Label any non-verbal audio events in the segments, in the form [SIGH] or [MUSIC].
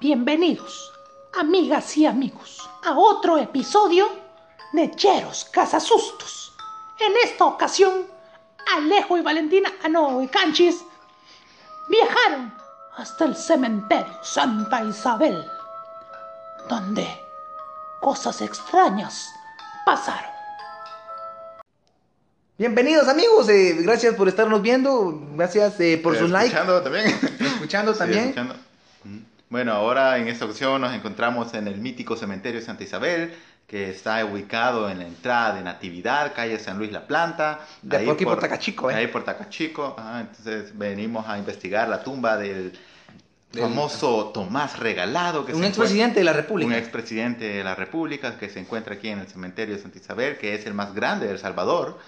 Bienvenidos, amigas y amigos, a otro episodio de Cheros Cazasustos. En esta ocasión, Alejo y Valentina, ah no, y Canchis, viajaron hasta el cementerio Santa Isabel, donde cosas extrañas pasaron. Bienvenidos amigos, eh, gracias por estarnos viendo, gracias eh, por Eh, sus likes, Escuchando también. escuchando Sí, también. escuchando. Bueno, ahora en esta ocasión nos encontramos en el mítico cementerio Santa Isabel, que está ubicado en la entrada de Natividad, calle San Luis La Planta. De por aquí por Tacachico, ¿eh? Ahí por Tacachico. Ajá, entonces venimos a investigar la tumba del, Del- famoso Tomás Regalado. Que Un expresidente de la República. Un expresidente de la República que se encuentra aquí en el cementerio de Santa Isabel, que es el más grande de El Salvador.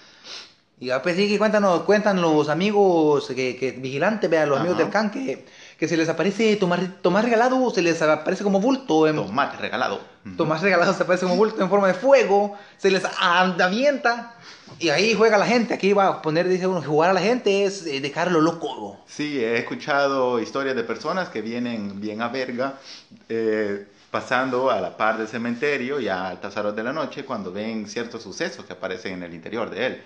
Y a pues sí, que cuéntanos, cuentan los amigos que, que vigilantes, vean, los amigos del can, que, que se les aparece Tomás, Tomás Regalado, se les aparece como bulto, en, Tomás Regalado. Ujú. Tomás Regalado se aparece como bulto en forma de fuego, se les a- avienta, y ahí juega la gente, aquí va a poner, dice uno, jugar a la gente es eh, dejarlo loco. Sí, he escuchado historias de personas que vienen bien a verga, eh, pasando a la par del cementerio y a altas horas de la noche cuando ven ciertos sucesos que aparecen en el interior de él.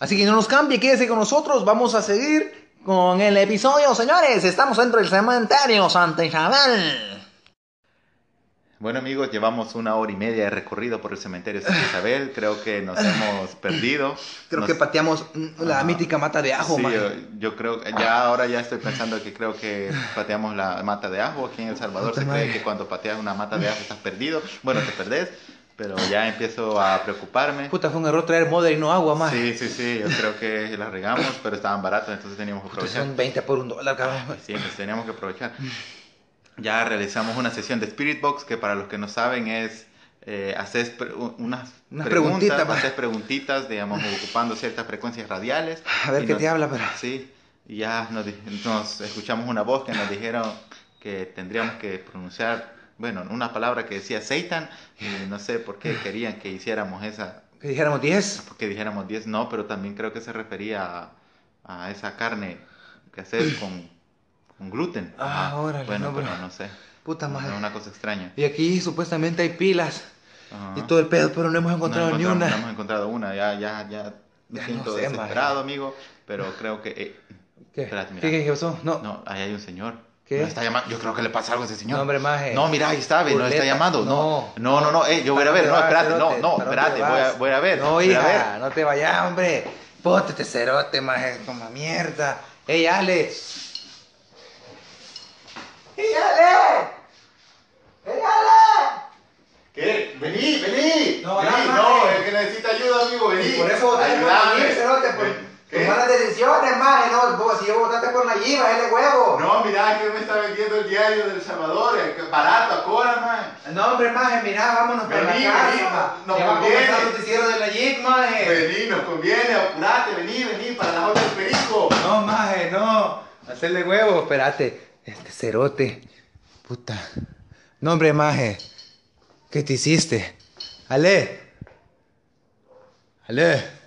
Así que no nos cambie, quédese con nosotros, vamos a seguir con el episodio, señores, estamos dentro del cementerio Santa Isabel. Bueno amigos, llevamos una hora y media de recorrido por el cementerio Santa Isabel, creo que nos hemos perdido. [LAUGHS] Creo Nos- que pateamos la Ajá. mítica mata de ajo, Sí, yo, yo creo que ya ahora ya estoy pensando que creo que pateamos la mata de ajo aquí en El Salvador. Se cree que cuando pateas una mata de ajo estás perdido. Bueno, te perdés, pero ya empiezo a preocuparme. Puta, fue un error traer modder y no agua, más. Sí, sí, sí, yo creo que la regamos, pero estaban baratos, entonces teníamos que aprovechar. Son 20 por un dólar, cabrón. Sí, pues teníamos que aprovechar. Ya realizamos una sesión de Spirit Box que para los que no saben es eh, haces pre- unas Unas preguntas, preguntitas, pa. haces preguntitas, digamos, ocupando ciertas frecuencias radiales. A ver qué nos- te habla, pero. Sí, y ya nos, nos escuchamos una voz que nos dijeron que tendríamos que pronunciar, bueno, una palabra que decía Satan, y no sé por qué querían que hiciéramos esa, Que dijéramos 10. porque dijéramos 10, no, pero también creo que se refería a, a esa carne que haces [CLEARS THROAT] con, con gluten. Ah, órale, Bueno, no, pero no sé. Puta madre. una cosa extraña. Y aquí supuestamente hay pilas Ajá. y todo el pedo, pero no hemos encontrado no ni una. No hemos encontrado una, ya, ya, ya me Ya siento no sé, desesperado, amigo, pero creo que... eh, ¿Qué? Espérate, mira. ¿Qué, qué, qué pasó? No, No, ahí hay un señor. ¿Qué? No está llamando. Yo creo que le pasa algo a ese señor. No, hombre, maje. No, mira, ahí está, ve, no está llamando. No, No. no, no, eh, yo voy a ver. No, ¿Para dónde espérate, no, no, ¿Para dónde espérate, voy a, voy a ver. No, voy a ver. hija, no te vayas, hombre. Pótete cerote, maje, como mierda. ¡Ey, Ale! ¡Ey, Ale! ¡Ey, Ale! ¿Qué? Vení, vení. No, vení, no, no, el que necesita ayuda, amigo, vení. Por eso Ayúdame. Cerote, por Las decisiones, maje. No, vos, si yo votaste por la Yib, es de huevo. No, mira, que me está vendiendo el diario del Salvador, eh, barato, ahora, man. No, hombre, maje, mira, vámonos para la casa. vení, no- nos a conviene. el noticiero de Jeep, maje. Vení, nos conviene, apurate, vení, vení, para la otra del perico. No, maje, no. Hacerle huevo, espérate. Este cerote. Puta. No, hombre, maje. ¿Qué te hiciste? Ale. Ale.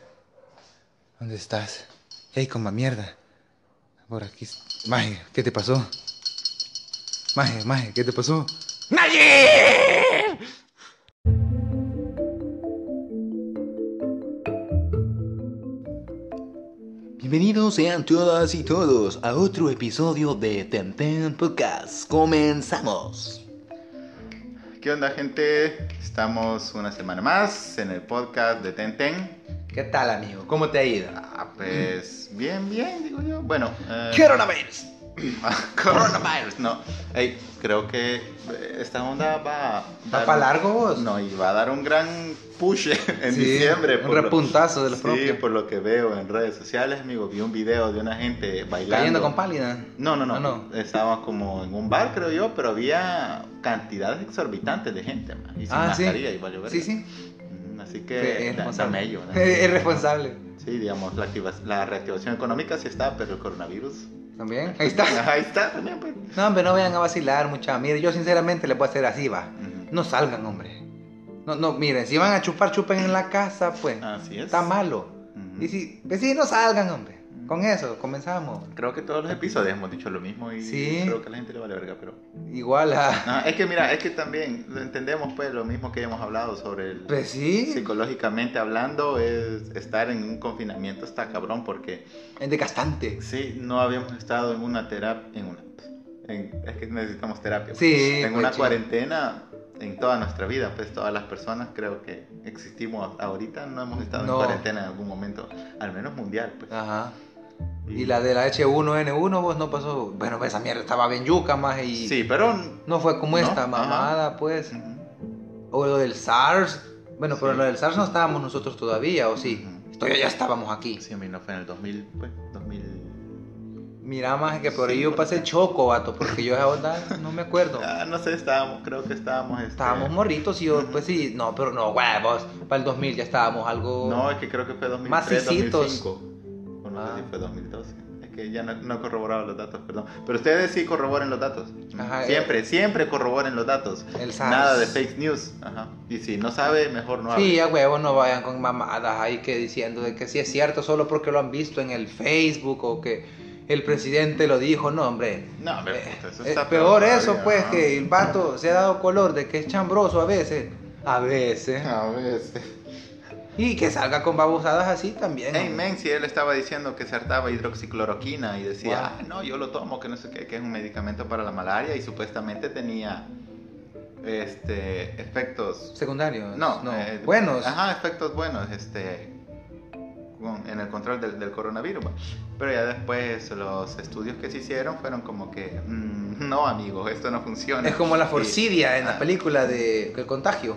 ¿Dónde estás? Ey, coma mierda. Por aquí. Maje, ¿qué te pasó? Maje, maje, ¿qué te pasó? ¡Nadie! Bienvenidos sean todas y todos a otro episodio de Tenten Podcast. Comenzamos. ¿Qué onda, gente? Estamos una semana más en el podcast de Tenten. ¿Qué tal, amigo? ¿Cómo te ha ido? Ah, pues bien, bien, digo yo. Bueno, eh, Coronavirus. [LAUGHS] coronavirus, no. Ey, creo que esta onda va, a ¿Va dar- pa' largo, vos? No, y va a dar un gran push [LAUGHS] en Sí, diciembre. un por lo- repuntazo de los Sí, propios. por lo que veo en redes sociales, amigo. Vi un video de una gente bailando. Cayendo con pálida. No, no, no, Ah, no. Estaba como en un bar, creo yo, pero había cantidades exorbitantes de gente, man, y sin Ah, sí. mascarilla, y valió. Sí, sí. Así Sí, que es responsable. dame ello, ¿no? Es responsable. Sí, digamos, la, activa- la reactivación económica sí está, pero el coronavirus. También. [LAUGHS] Ahí está. Ahí está también, pues. No, hombre, no vayan a vacilar, mucha. Mire, yo sinceramente les voy a hacer así, va. No salgan, hombre. No, no, miren, si van a chupar, chupen en la casa, pues. Así es. Está malo. Y si, pues sí, no salgan, hombre. Con eso, comenzamos. Creo que todos los episodios hemos dicho lo mismo y Sí. creo que a la gente le vale verga, pero... Igual a... Ah, es que mira, es que también lo entendemos pues lo mismo que hemos hablado sobre el... Pues sí, Psicológicamente hablando, es estar en un confinamiento está cabrón porque es desgastante. sí, no habíamos estado en una terapia, en una... en- es que necesitamos terapia. Sí, En pues, una cuarentena en toda nuestra vida, pues todas las personas creo que existimos ahorita, no hemos estado No. en cuarentena en algún momento, al menos mundial, pues. Ajá. Y la de la H1N1 vos no pasó. Bueno, esa mierda estaba bien yuca más y Sí, pero... no fue como No, esta ajá. mamada, pues. Ujú. O lo del SARS. Bueno, pero Sí. lo del SARS no estábamos nosotros todavía, ¿o sí? Ujú. Todavía ya estábamos aquí. Sí, a mí no fue en el 2000, pues, 2000... Mira más que por Sí, ahí yo por- pasé choco, vato, porque yo esa onda no me acuerdo. [LAUGHS] Ah, no sé, estábamos, creo que estábamos... este, Estábamos morritos y yo, pues sí, no, pero no, huevos. Para el 2000 ya estábamos algo. No, es que creo que fue 2003, Macicitos. 2005. No sé Ah. si fue 2012. Es que ya no, no he corroborado los datos, perdón. Pero ustedes sí corroboren los datos. Ajá, siempre, siempre corroboren los datos. El SARS. Nada de fake news. Ajá. Y si no sabe, mejor no hable. Sí, a huevos no vayan con mamadas ahí que diciendo de que sí es cierto solo porque lo han visto en el Facebook o que el presidente lo dijo. No, hombre. No, hombre, Eh, eso es está peor eso, todavía, pues, ajá. que el vato se ha dado color de que es chambroso a veces. A veces. A veces. Y que salga con babosadas así también. Hey, men, si él estaba diciendo que se hartaba hidroxicloroquina y decía, Wow. ah, no, yo lo tomo, que no sé qué, que es un medicamento para la malaria y supuestamente tenía este efectos Secundarios. No, no. eh, Buenos. Ajá, efectos buenos este, en el control del, del coronavirus. Pero ya después los estudios que se hicieron fueron como que, mm, no amigos, esto no funciona. Es como la Y- forcidia en la ah, película de El Contagio.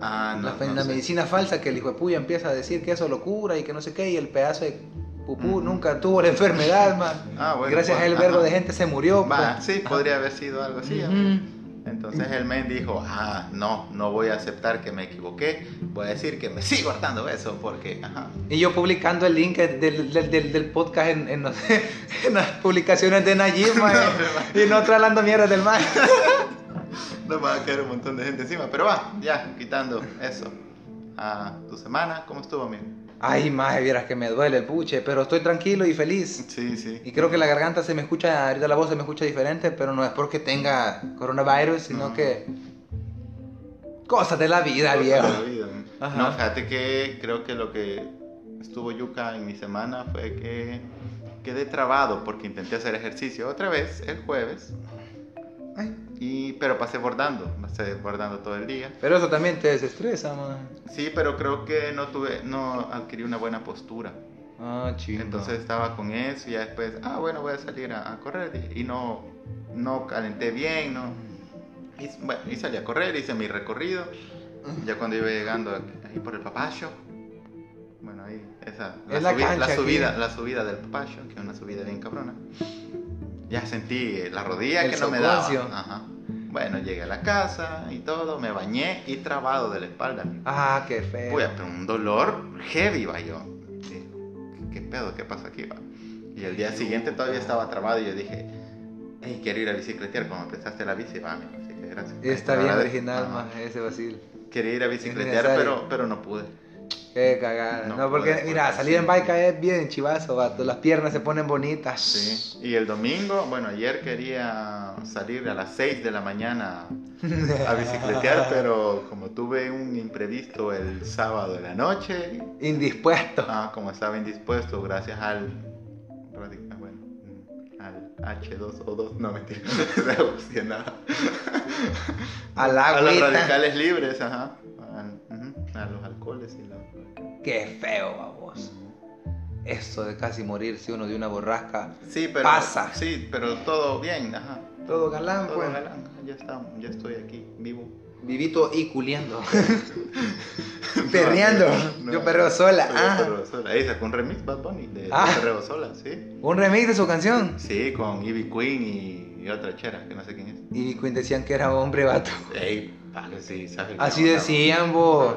Ah, no, la, no la medicina falsa que el hijo de puya empieza a decir que eso lo cura y que no sé qué y el pedazo de pupú Ujú. nunca tuvo la enfermedad, man. Ah, bueno, gracias a pues, él vergo ajá. de gente se murió. Pues. sí, podría haber sido algo así. Ujú. Entonces el men dijo, ah, no, no voy a aceptar que me equivoqué, voy a decir que me sigo hartando eso porque, ajá. Y yo publicando el link del, del, del- del podcast en, en, [LAUGHS] no sé, en las publicaciones de Nayib, man, [LAUGHS] y nosotros hablando mierda del man. [LAUGHS] Nos va a caer un montón de gente encima, pero va, ya, quitando eso. Ah, ¿Tu semana cómo estuvo, amigo? Ay, más vieras que me duele el puche, pero estoy tranquilo y feliz. Sí, sí. Y creo que la garganta se me escucha, ahorita la voz se me escucha diferente, pero no es porque tenga coronavirus, sino No. que cosas de la vida, Cosas viejo. de la vida. Ajá. No, fíjate que creo que lo que estuvo yuca en mi semana fue que quedé trabado porque intenté hacer ejercicio otra vez el jueves, Ay, y, pero pasé bordando, pasé bordando todo el día. Pero eso también te desestresa, man. Sí, pero creo que no tuve, no adquirí una buena postura. Ah, chido. Entonces estaba con eso y ya después, ah, bueno, voy a salir a, a correr y, y no, no calenté bien, no. Y, bueno, y salí a correr, hice mi recorrido. Ya cuando iba llegando ahí por el papacho, bueno, ahí, esa, la, Es la subi- la aquí. subida, la subida del papacho, que es una subida bien cabrona. Ya sentí la rodilla El que no me daba. Ajá. Bueno, llegué a la casa y todo, me bañé y trabado de la espalda. Ah, qué feo. Uy, pero un dolor heavy, va yo. ¿Qué, qué pedo? ¿Qué pasa aquí, va? Y el día siguiente todavía estaba trabado y yo dije, hey, quiero ir a bicicletear. Como prestaste la bici, va. Así que gracias. Está bien original, más ese vacil. Quería ir a bicicletear, pero, pero no pude. Qué cagada. No, No porque, mira, porque salir sí. en bike es bien chivazo, vato. Las piernas se ponen bonitas. Sí. Y el domingo, bueno, ayer quería salir a las 6 de la mañana a bicicletear, [LAUGHS] pero como tuve un imprevisto el sábado de la noche, Indispuesto. Ah, como estaba indispuesto, gracias al. Bueno, mm, al H2O2, no mentira, [LAUGHS] no nada. Al A los radicales libres, ajá. ujú, a los alcoholes y la. Qué feo, vamos. Eso de casi morirse uno de una borrasca. Sí, pero. Pasa. Sí, pero todo bien, ajá. Todo galán, Todo pues. galán, ya está, ya estoy aquí, vivo. Vivito y culiando. [LAUGHS] [LAUGHS] Perreando. No, Yo perreo sola. Yo Ah. perreo sola. Ahí sacó un remix Bad Bunny de, Ah. Perreo Sola, sí. Un remix de su canción. Sí, con Ivy Queen y, y otra chera, que no sé quién es. Y Queen decían que era hombre, vato. Ey, sí, sabes. Así decían, vos.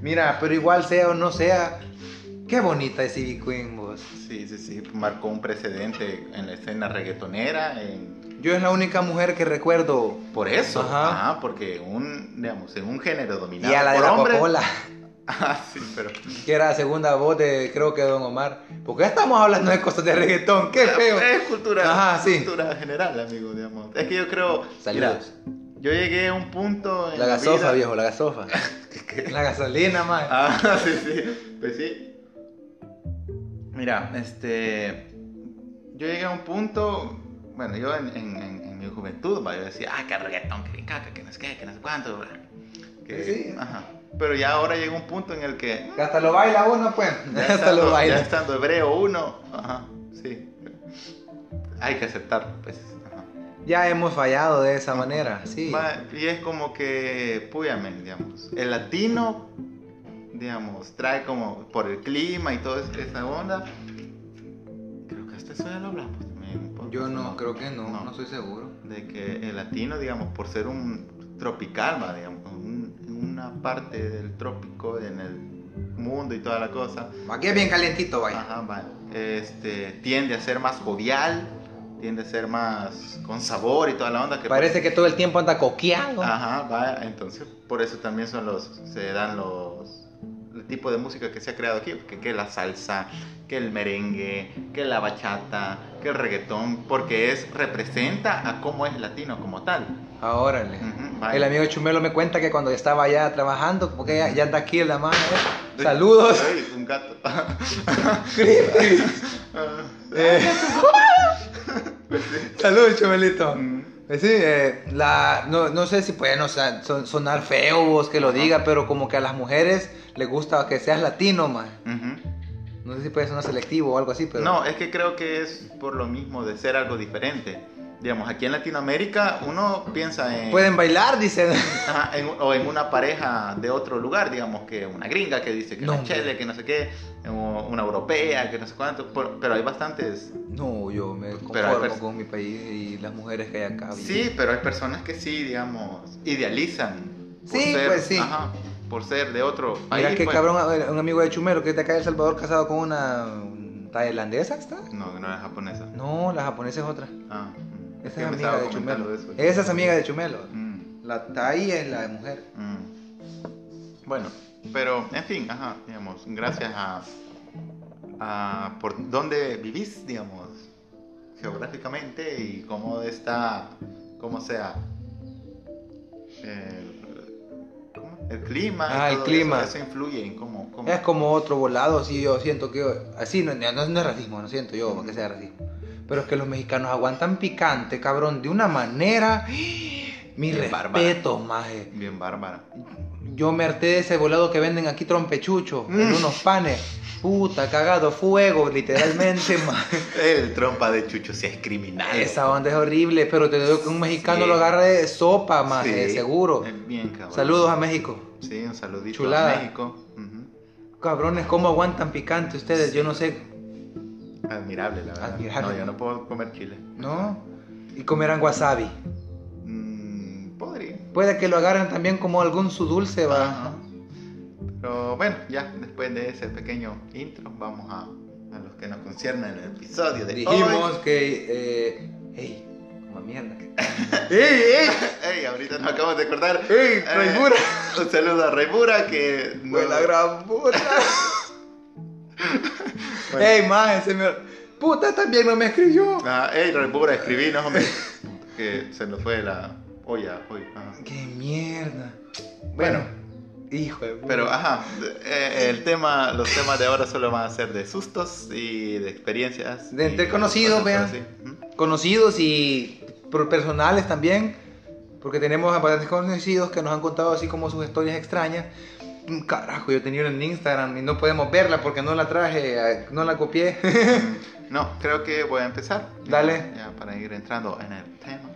Mira, pero igual sea o no sea, qué bonita es Ivy Queen, vos. Sí, sí, sí, marcó un precedente en la escena reggaetonera. En... Yo es la única mujer que recuerdo. Por eso, Ajá. ajá. porque un, digamos, en un género dominado Y a la de por la hombres. [LAUGHS] Ah, sí, pero. Que era la segunda voz de, creo que Don Omar. Porque estamos hablando de cosas de reggaetón, qué feo. Es cultura, Ajá, sí. cultura general, amigo, digamos. Es que yo creo. Saludos. mira, yo llegué a un punto. En La gasofa, vida- viejo, la gasofa. [LAUGHS] La gasolina, más. Ah, [LAUGHS] sí, sí. Pues sí. Mira, este. Yo llegué a un punto. Bueno, yo en, en- en- en mi juventud, va, yo decía, ah, que reggaetón, que bien caca, que no sé qué, que no sé cuánto. bla". Que, Sí. Ajá. Pero ya ahora llega un punto en el que. Que hasta lo baila uno, pues. Ya [LAUGHS] Hasta estando, lo ya baila. estando hebreo uno. Ajá, sí. Hay que aceptarlo, pues. Ya hemos fallado de esa manera, sí. Y es como que, puyamen, digamos, el latino, digamos, trae como por el clima y toda es- esa onda. Creo que hasta eso ya lo hablamos también. Yo no, creo que no, no, No. estoy seguro. De que el latino, digamos, por ser un tropical, va, digamos, un- una parte del trópico en el mundo y toda la cosa, Aquí es bien calientito, vaya. Ajá, va. Este, tiende a ser más jovial, tiende a ser más con sabor y toda la onda que Parece que todo el tiempo anda coqueando. Ajá, va, entonces por eso también son los se dan los el tipo de música que se ha creado aquí, que, que la salsa, que el merengue, que la bachata, que el reggaetón, porque es representa a cómo es latino como tal. Ah, órale. Ujú, va. El amigo Chumelo me cuenta que cuando estaba allá trabajando, porque ya, ya anda aquí en la mano. ¿eh? Saludos. Ay, un gato. [LAUGHS] [LAUGHS] [LAUGHS] Saludos. Mm. Eh, Sí, eh, la, no, no sé si pueden o sea, son- sonar feo vos que lo diga, pero como que a las mujeres les gusta que seas latino. Ujú. No sé si puede sonar selectivo o algo así, pero... No, es que creo que es por lo mismo de ser algo diferente. Digamos, aquí en Latinoamérica uno piensa en, Pueden bailar, dicen. Ajá, en- o en una pareja de otro lugar, digamos que una gringa que dice que No, hombre. chele, que no sé qué, una europea, que no sé cuánto, pero hay bastantes. No, yo me Pero conformo pers- con mi país y las mujeres que hay acá. Sí, pero hay personas que sí, digamos, idealizan. por Sí, ser- pues sí. Ajá, por ser de otro país. Mira que pues. cabrón, un amigo de Chumelo que es de acá de El Salvador casado con una un tailandesa, ¿está? No, no es japonesa. No, la japonesa es otra. Ah. Esa es amiga de Chumelo. de eso. Esa es amiga de Chumelo. Mm. La Tai es la mujer. Mm. Bueno, pero en fin, ajá, digamos, gracias a, a por dónde vivís, digamos, geográficamente y cómo está, cómo sea el, ¿cómo? el clima. y Ah, el clima. Eso, eso influye en cómo, cómo- Es como otro volado, así yo siento que... Así, no, no, no es racismo, no siento yo que sea racismo. Pero es que los mexicanos aguantan picante, cabrón, de una manera... Mi Bien respeto, maje. bien bárbara. Yo me harté de ese volado que venden aquí trompechucho, en unos panes. Puta, cagado, fuego, literalmente, [LAUGHS] maje. El trompa de Chucho sí es criminal. Esa onda es horrible, pero te digo que un mexicano Sí. lo agarra de sopa, maje, Sí, seguro. bien cabrón. Saludos a México. Sí, un saludito Chulada. a México. Ujú. Cabrones, ¿cómo aguantan picante ustedes? Yo no sé, Admirable, la verdad. Admirable. No, yo no puedo comer chile. ¿no? Y comerán wasabi. Mm, podría. Puede que lo agarren también como algún su dulce, va. Ajá. Pero bueno, ya después de ese pequeño intro, vamos a, a los que nos conciernen el episodio de Dijimos hoy. que, eh, hey, como mierda. [LAUGHS] ¡Ey, ey! ¡Ey! Ahorita nos acabamos de acordar. ¡Ey, Eh, Raimura! [LAUGHS] Un saludo a Raimura que. no- Fue la gran puta. [LAUGHS] Bueno. Ey, maje, se me... Puta, también no me escribió. Ah, ¡Ey, Raimura! Escribí, no, hombre. que se nos fue la olla hoy. ajá. Qué mierda. Bueno. hijo de puta. Pero, ajá, eh, el tema, los temas de ahora solo van a ser de sustos y de experiencias. De entre conocidos, vean. Ujú. conocidos y personales también, porque tenemos a bastantes conocidos que nos han contado así como sus historias extrañas. Carajo, yo tenía una en Instagram y no podemos verla porque no la traje, eh, no la copié. [LAUGHS] No, creo que voy a empezar. Dale. Ya, para ir entrando en el tema.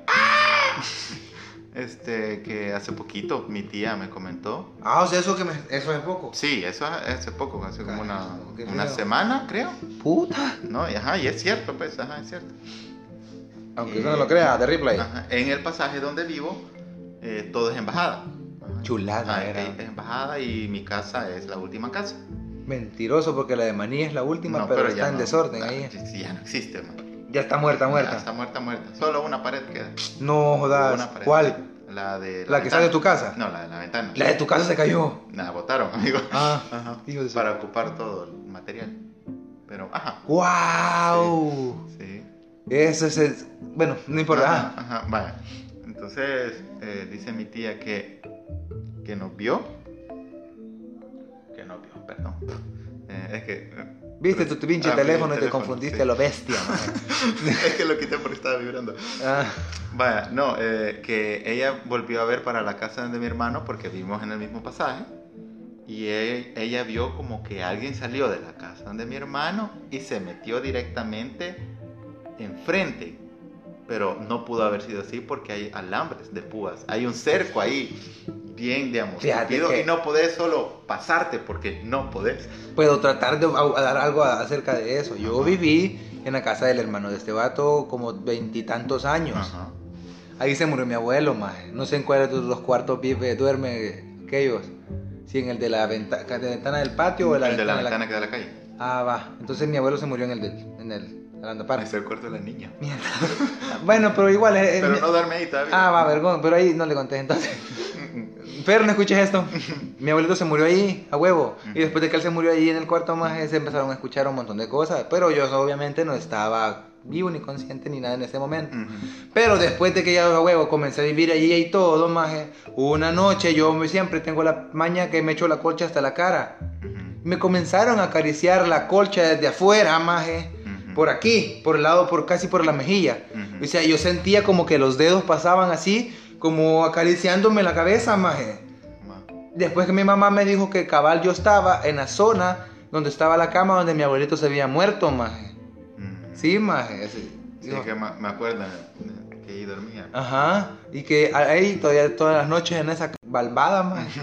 Este, que hace poquito mi tía me comentó. ah, o sea, eso, que me- eso es poco. Sí, eso hace poco, hace como una, Carajo, qué una feo. semana, creo. Puta. No, y ajá, y es cierto, pues, ajá, es cierto. Aunque usted no lo crea, de replay. Ajá, En el pasaje donde vivo, eh, todo es embajada. Chulada era. Es embajada y mi casa es la última casa. Mentiroso porque la de Maní es la última, No, pero, ya está en no. desorden Ah, ahí. ya no existe, man. Ya está muerta, Ya muerta. está muerta, muerta. Solo una pared queda. No Una jodas. pared. ¿Cuál? La de ¿La que sale de tu casa? No, la de la ventana. La de tu casa se cayó. La botaron, amigo. Ah, Ajá. hijo de su- Para ocupar todo el material. Pero, ajá. ¡Wow! Sí. Ese es el... Bueno, no importa. Ajá, Ah, ajá. Entonces, eh, dice mi tía que, que nos vio. Que nos vio, perdón. Eh, es que. Viste tu pinche Ah, teléfono y te confundiste sí. a lo bestia, [LAUGHS] es que lo quité porque estaba vibrando. Ah, Vaya, no, eh, que ella volvió a ver para la casa de mi hermano porque vivimos en el mismo pasaje. Y e- ella vio como que alguien salió de la casa de mi hermano y se metió directamente enfrente. Pero no pudo haber sido así porque hay alambres de púas. Hay un cerco ahí, bien, digamos, y no podés solo pasarte porque no podés. puedo tratar de dar algo acerca de eso. Yo viví en la casa del hermano de este vato como veintitantos años. Ajá. Ahí se murió mi abuelo, maje. No sé en cuál de los cuartos vive, duerme aquellos. Si en el de la venta- de la ventana del patio o en la el de la ventana ventana que da a la calle. Ah, va. Entonces mi abuelo se murió en el del, en el Park. Es el cuarto de la niña. Mierda. [LAUGHS] bueno, pero igual es, es- Pero no duerme ahí todavía. Ah, va, vergón, pero ahí no le conté entonces. [LAUGHS] Pero no escuches esto. [LAUGHS] Mi abuelito se murió ahí, a huevo. Y después de que él se murió ahí en el cuarto más, se empezaron a escuchar un montón de cosas. Pero yo obviamente no estaba vivo ni consciente ni nada en ese momento. Pero después de que ya a huevo comencé a vivir allí y todo, más una noche yo me- siempre tengo la maña que me echo la colcha hasta la cara. Me comenzaron a acariciar la colcha desde afuera, maje. Ujú. Por aquí, por el lado, por casi por la mejilla. Ujú. O sea, yo sentía como que los dedos pasaban así, como acariciándome la cabeza, maje. Ma. Después que mi mamá me dijo que cabal yo estaba en la zona donde estaba la cama donde mi abuelito se había muerto, maje. Ujú. Sí, maje. sí. Sí, es que ma- me acuerdo que ahí dormía. Ajá. Y que ahí todavía todas las noches en esa balbada, maje,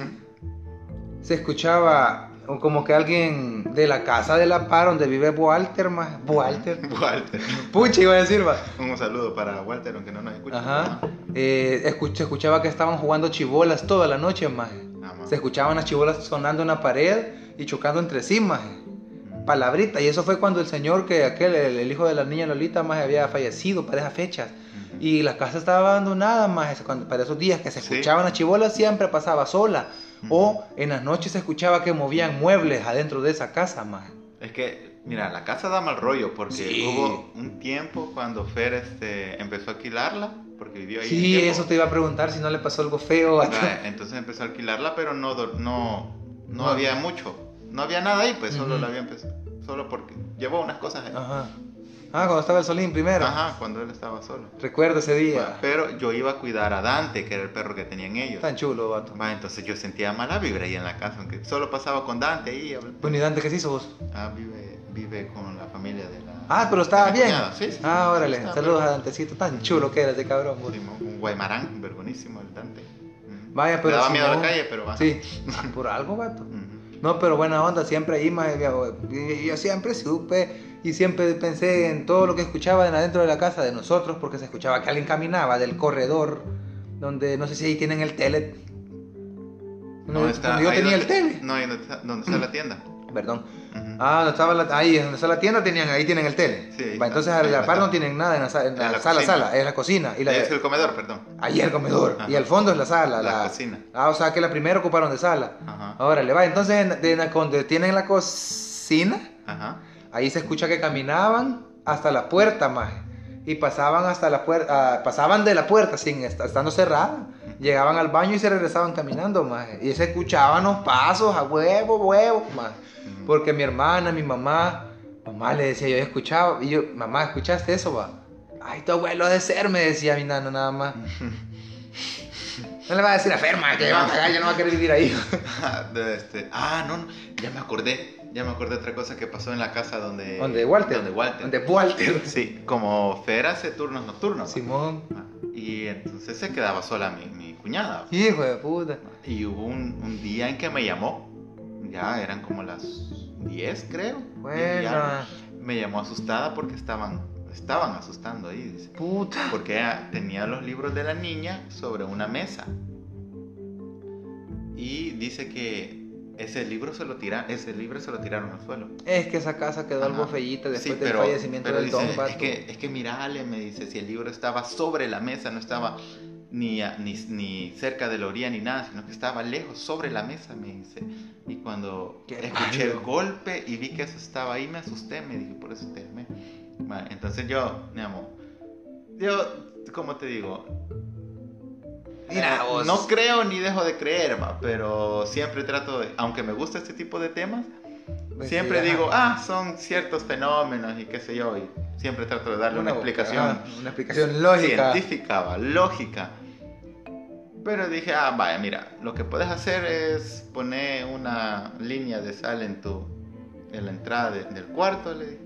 se escuchaba como que alguien de la casa de la par donde vive Walter, maje. Walter. [LAUGHS] Walter. Pucha, iba a decir, va. Un saludo para Walter, aunque no nos escuche. Ajá. Eh, escuch- escuchaba que estaban jugando chibolas toda la noche, maje. Ah. Se escuchaban las chibolas sonando en la pared y chocando entre sí, maje. Ujú. Palabrita. Y eso fue cuando el señor, que aquel, el, el hijo de la niña Lolita, maje, había fallecido para esas fechas. Y la casa estaba abandonada. Cuando, para esos días que se Sí. escuchaban las chibolas siempre pasaba sola. O en las noches se escuchaba que movían muebles adentro de esa casa, maje. Es que, mira, la casa da mal rollo porque Sí. hubo un tiempo cuando Fer este, empezó a alquilarla, porque vivió ahí. Sí, eso te iba a preguntar si no le pasó algo feo. a- [LAUGHS] Entonces empezó a alquilarla, pero no, no, no No. había mucho. No había nada ahí, pues solo Ujú. la había empezado. Solo porque llevó unas cosas ahí. Ajá. Ah, cuando estaba el Solín primero. Ajá, cuando él estaba solo. Recuerdo ese día. Pero yo iba a cuidar a Dante, que era el perro que tenían ellos. Tan chulo, vato. Va, entonces yo sentía mala vibra ahí en la casa, aunque solo pasaba con Dante ahí. Bueno, ¿y Dante qué se hizo vos? Ah, vive, vive con la familia de la. Ah, pero estaba bien. Sí, sí, ah, sí, órale. Saludos a. Dantecito. Tan chulo que era ese cabrón. vos. Un guaymarán, vergonísimo el Dante. Vaya, pero Le daba si miedo a no- la calle, pero va. Sí. [LAUGHS] Ah, por algo, vato. Ujú. No, pero buena onda, siempre ahí, yo, yo siempre supe y siempre pensé en todo lo que escuchaba en adentro de la casa de nosotros, porque se escuchaba que alguien caminaba del corredor, donde no sé si ahí tienen el tele. No, está Donde yo tenía donde- el tele. No, ahí donde está, donde está la tienda. [CLEARS THROAT] Perdón. Ah, donde estaba la, ahí, donde está la tienda, tenían, ahí tienen el tele. Sí, Va, está. entonces a la está. par no tienen nada en la, sa- en la En la sala, cocina. sala, es la cocina. Y la, es el comedor, perdón. Ahí el comedor. Ajá. Y al fondo es la sala. La cocina. Ah, o sea que la primera ocuparon de sala. Ahora le va. Entonces, en- de, tienen la cocina, Ajá. Ahí se escucha que caminaban hasta la puerta, maje. Y pasaban hasta la puerta, pasaban de la puerta sin est- estando cerrada. Llegaban al baño y se regresaban caminando, maje. Y se escuchaban los pasos a huevo, huevo, maje. Porque mi hermana, mi mamá, mamá le decía, yo escuchaba, y yo, mamá, ¿escuchaste eso, va? Ay, tu abuelo de ser, me decía mi nano nada más. [LAUGHS] No le va a decir a Ferma que va a pagar, yo no va a querer vivir ahí. [LAUGHS] Este, ah, no, ya me acordé. Ya me acordé de otra cosa que pasó en la casa donde. Donde Walter. Donde Walter. Donde Walter. [LAUGHS] Sí, como Fer hace turnos nocturnos. Simón. Ah, Y entonces se quedaba sola mi, mi cuñada. Hijo de puta. Y hubo un, un día en que me llamó. Ya eran como las 10, creo. Bueno. Me llamó asustada porque estaban, estaban asustando ahí. dice. Puta. Porque ella tenía los libros de la niña sobre una mesa. Y dice que ese libro se lo tira, ese libro se lo tiraron al suelo. Es que esa casa quedó algo Ajá. feíta después Sí, del fallecimiento pero del dice, don, vato. es que es que mirale, me dice, si el libro estaba sobre la mesa, no estaba ni, ni, ni cerca de la orilla ni nada, sino que estaba lejos, sobre la mesa, me dice. Y cuando Qué escuché el malo. golpe y vi que eso estaba ahí, me asusté, me dije, por eso te. Ma, Entonces yo, mi amor, yo, como te digo, Mira, eh, vos. no creo ni dejo de creer, ma, pero siempre trato de, aunque me gusta este tipo de temas, Pues siempre sí, digo, ah, son ciertos fenómenos y qué sé yo, y siempre trato de darle una, explicación una explicación lógica. científica, va, lógica. Pero dije, ah, vaya, mira, lo que puedes hacer es poner una línea de sal en tu, en la entrada de- del cuarto, le dije,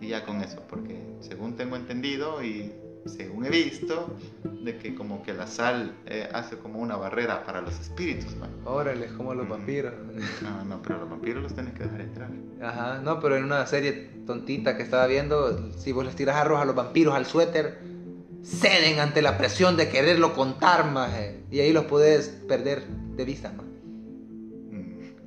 y ya con eso, porque según tengo entendido y según he visto, de que como que la sal eh, hace como una barrera para los espíritus, va. Órale, como los Ujú. vampiros. Ah, no, pero los vampiros los tienes que dejar entrar. Ajá, no, pero en una serie tontita que estaba viendo, si vos les tiras arroz a los vampiros al suéter, ceden ante la presión de quererlo contar, maje. Y ahí los podés perder de vista, maje.